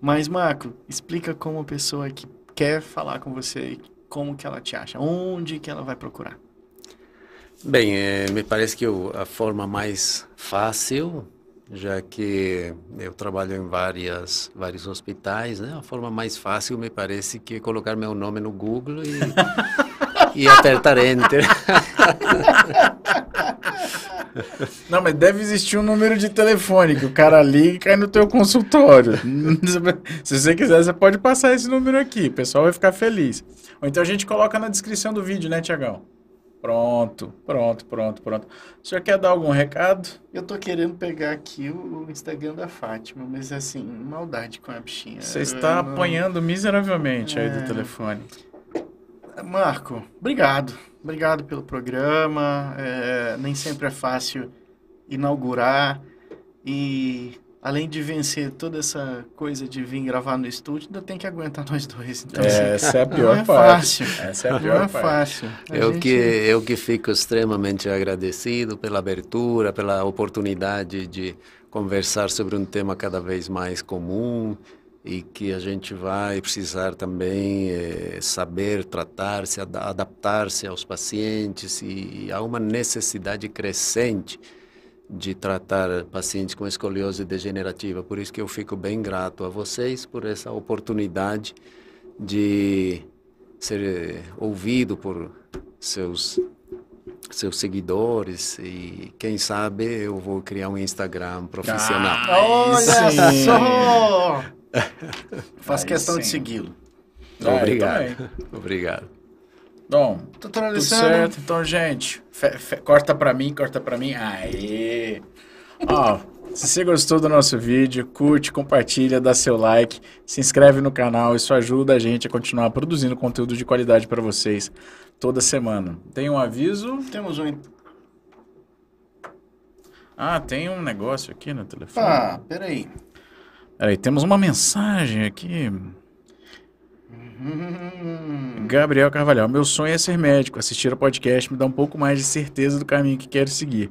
Speaker 1: Mas, Marco, explica como a pessoa que quer falar com você, como que ela te acha, onde que ela vai procurar.
Speaker 3: Bem, eh, me parece que o- a forma mais fácil, já que eu trabalho em várias, vários hospitais, né? A forma mais fácil me parece que é colocar meu nome no Google e, [LAUGHS] e apertar Enter. [LAUGHS] [LAUGHS]
Speaker 2: Não, mas deve existir um número de telefone que o cara liga e cai no teu consultório. [LAUGHS] Se você quiser, você pode passar esse número aqui. O pessoal vai ficar feliz. Ou então a gente coloca na descrição do vídeo, né, Tiagão? Pronto, pronto, pronto, pronto. O senhor quer dar algum recado?
Speaker 1: Eu tô querendo pegar aqui o Instagram da Fátima, mas assim, maldade com a bichinha.
Speaker 2: Você está
Speaker 1: não-
Speaker 2: apanhando miseravelmente aí do
Speaker 1: É.
Speaker 2: telefone.
Speaker 1: Marco, obrigado. Obrigado pelo programa. É, nem sempre é fácil inaugurar. E além de vencer toda essa coisa de vir gravar no estúdio, ainda tem que aguentar nós dois. Então, assim,
Speaker 2: Essa é a
Speaker 1: não
Speaker 2: pior
Speaker 1: é
Speaker 2: parte.
Speaker 1: fácil.
Speaker 2: Essa é a
Speaker 1: Não
Speaker 2: pior
Speaker 1: é
Speaker 2: parte.
Speaker 1: fácil. A
Speaker 3: Eu
Speaker 1: gente-
Speaker 3: que, eu que fico extremamente agradecido pela abertura, pela oportunidade de conversar sobre um tema cada vez mais comum e que a gente vai precisar também eh, saber tratar-se, ada- adaptar-se aos pacientes e há uma necessidade crescente de tratar pacientes com escoliose degenerativa. Por isso que eu fico bem grato a vocês por essa oportunidade de ser eh, ouvido por seus seus seguidores e quem sabe eu vou criar um Instagram profissional.
Speaker 2: Ah,
Speaker 1: Olha só! [LAUGHS] Faço
Speaker 2: Aí
Speaker 1: questão de
Speaker 2: sim.
Speaker 1: segui-lo.
Speaker 2: Ah,
Speaker 3: Obrigado. Obrigado.
Speaker 2: Bom,
Speaker 1: Doutor
Speaker 2: tudo
Speaker 1: Alessandro,
Speaker 2: certo. Então, gente, fe- fe- corta pra mim, corta pra mim. Aê! Ó, se você gostou do nosso vídeo, curte, compartilha, dá seu like, se inscreve no canal. Isso ajuda a gente a continuar produzindo conteúdo de qualidade pra vocês toda semana. Tem um aviso?
Speaker 1: temos um.
Speaker 2: Ah, tem um negócio aqui no telefone.
Speaker 1: Ah, peraí.
Speaker 2: Peraí, temos uma mensagem aqui. Gabriel Carvalhal, meu sonho é ser médico. Assistir ao podcast me dá um pouco mais de certeza do caminho que quero seguir.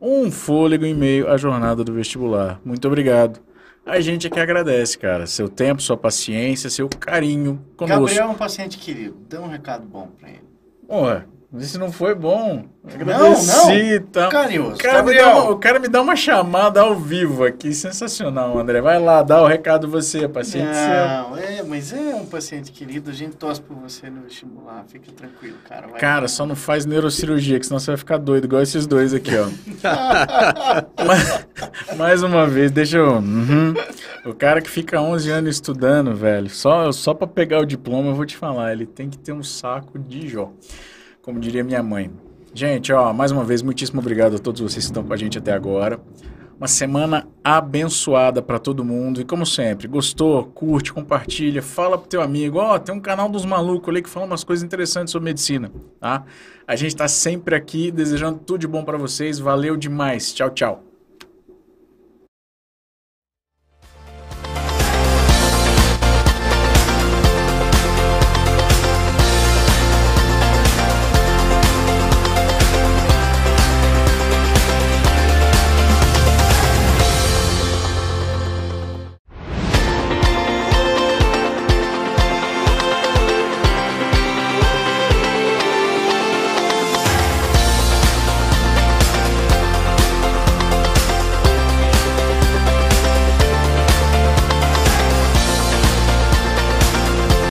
Speaker 2: Um fôlego em meio à jornada do vestibular. Muito obrigado. A gente é que agradece, cara. Seu tempo, sua paciência, seu carinho conosco.
Speaker 1: Gabriel é um paciente querido. Dê um recado bom pra ele.
Speaker 2: Porra, isso não foi bom.
Speaker 1: Não,
Speaker 2: Agradeci,
Speaker 1: não.
Speaker 2: tá?
Speaker 1: Carinhoso.
Speaker 2: O cara, me dá
Speaker 1: Gabriel.
Speaker 2: uma, o cara me dá uma chamada ao vivo aqui, sensacional, André. Vai lá, dá o recado você, paciente seu.
Speaker 1: Não, é, mas é um paciente querido. A gente torce por você no vestibular. Fica tranquilo, cara. Vai
Speaker 2: Cara, só não faz neurocirurgia, que senão você vai ficar doido, igual esses dois aqui, ó. [LAUGHS] Mais- Mais uma vez, deixa eu. Uhum. O cara que fica 11 anos estudando, velho, só, só pra pegar o diploma, eu vou te falar, ele tem que ter um saco de jó. Como diria minha mãe. Gente, ó, mais uma vez, muitíssimo obrigado a todos vocês que estão com a gente até agora. Uma semana abençoada pra todo mundo. E como sempre, gostou, curte, compartilha, fala pro teu amigo. Ó, tem um canal dos malucos ali que fala umas coisas interessantes sobre medicina, tá? A gente tá sempre aqui desejando tudo de bom pra vocês. Valeu demais. Tchau, tchau.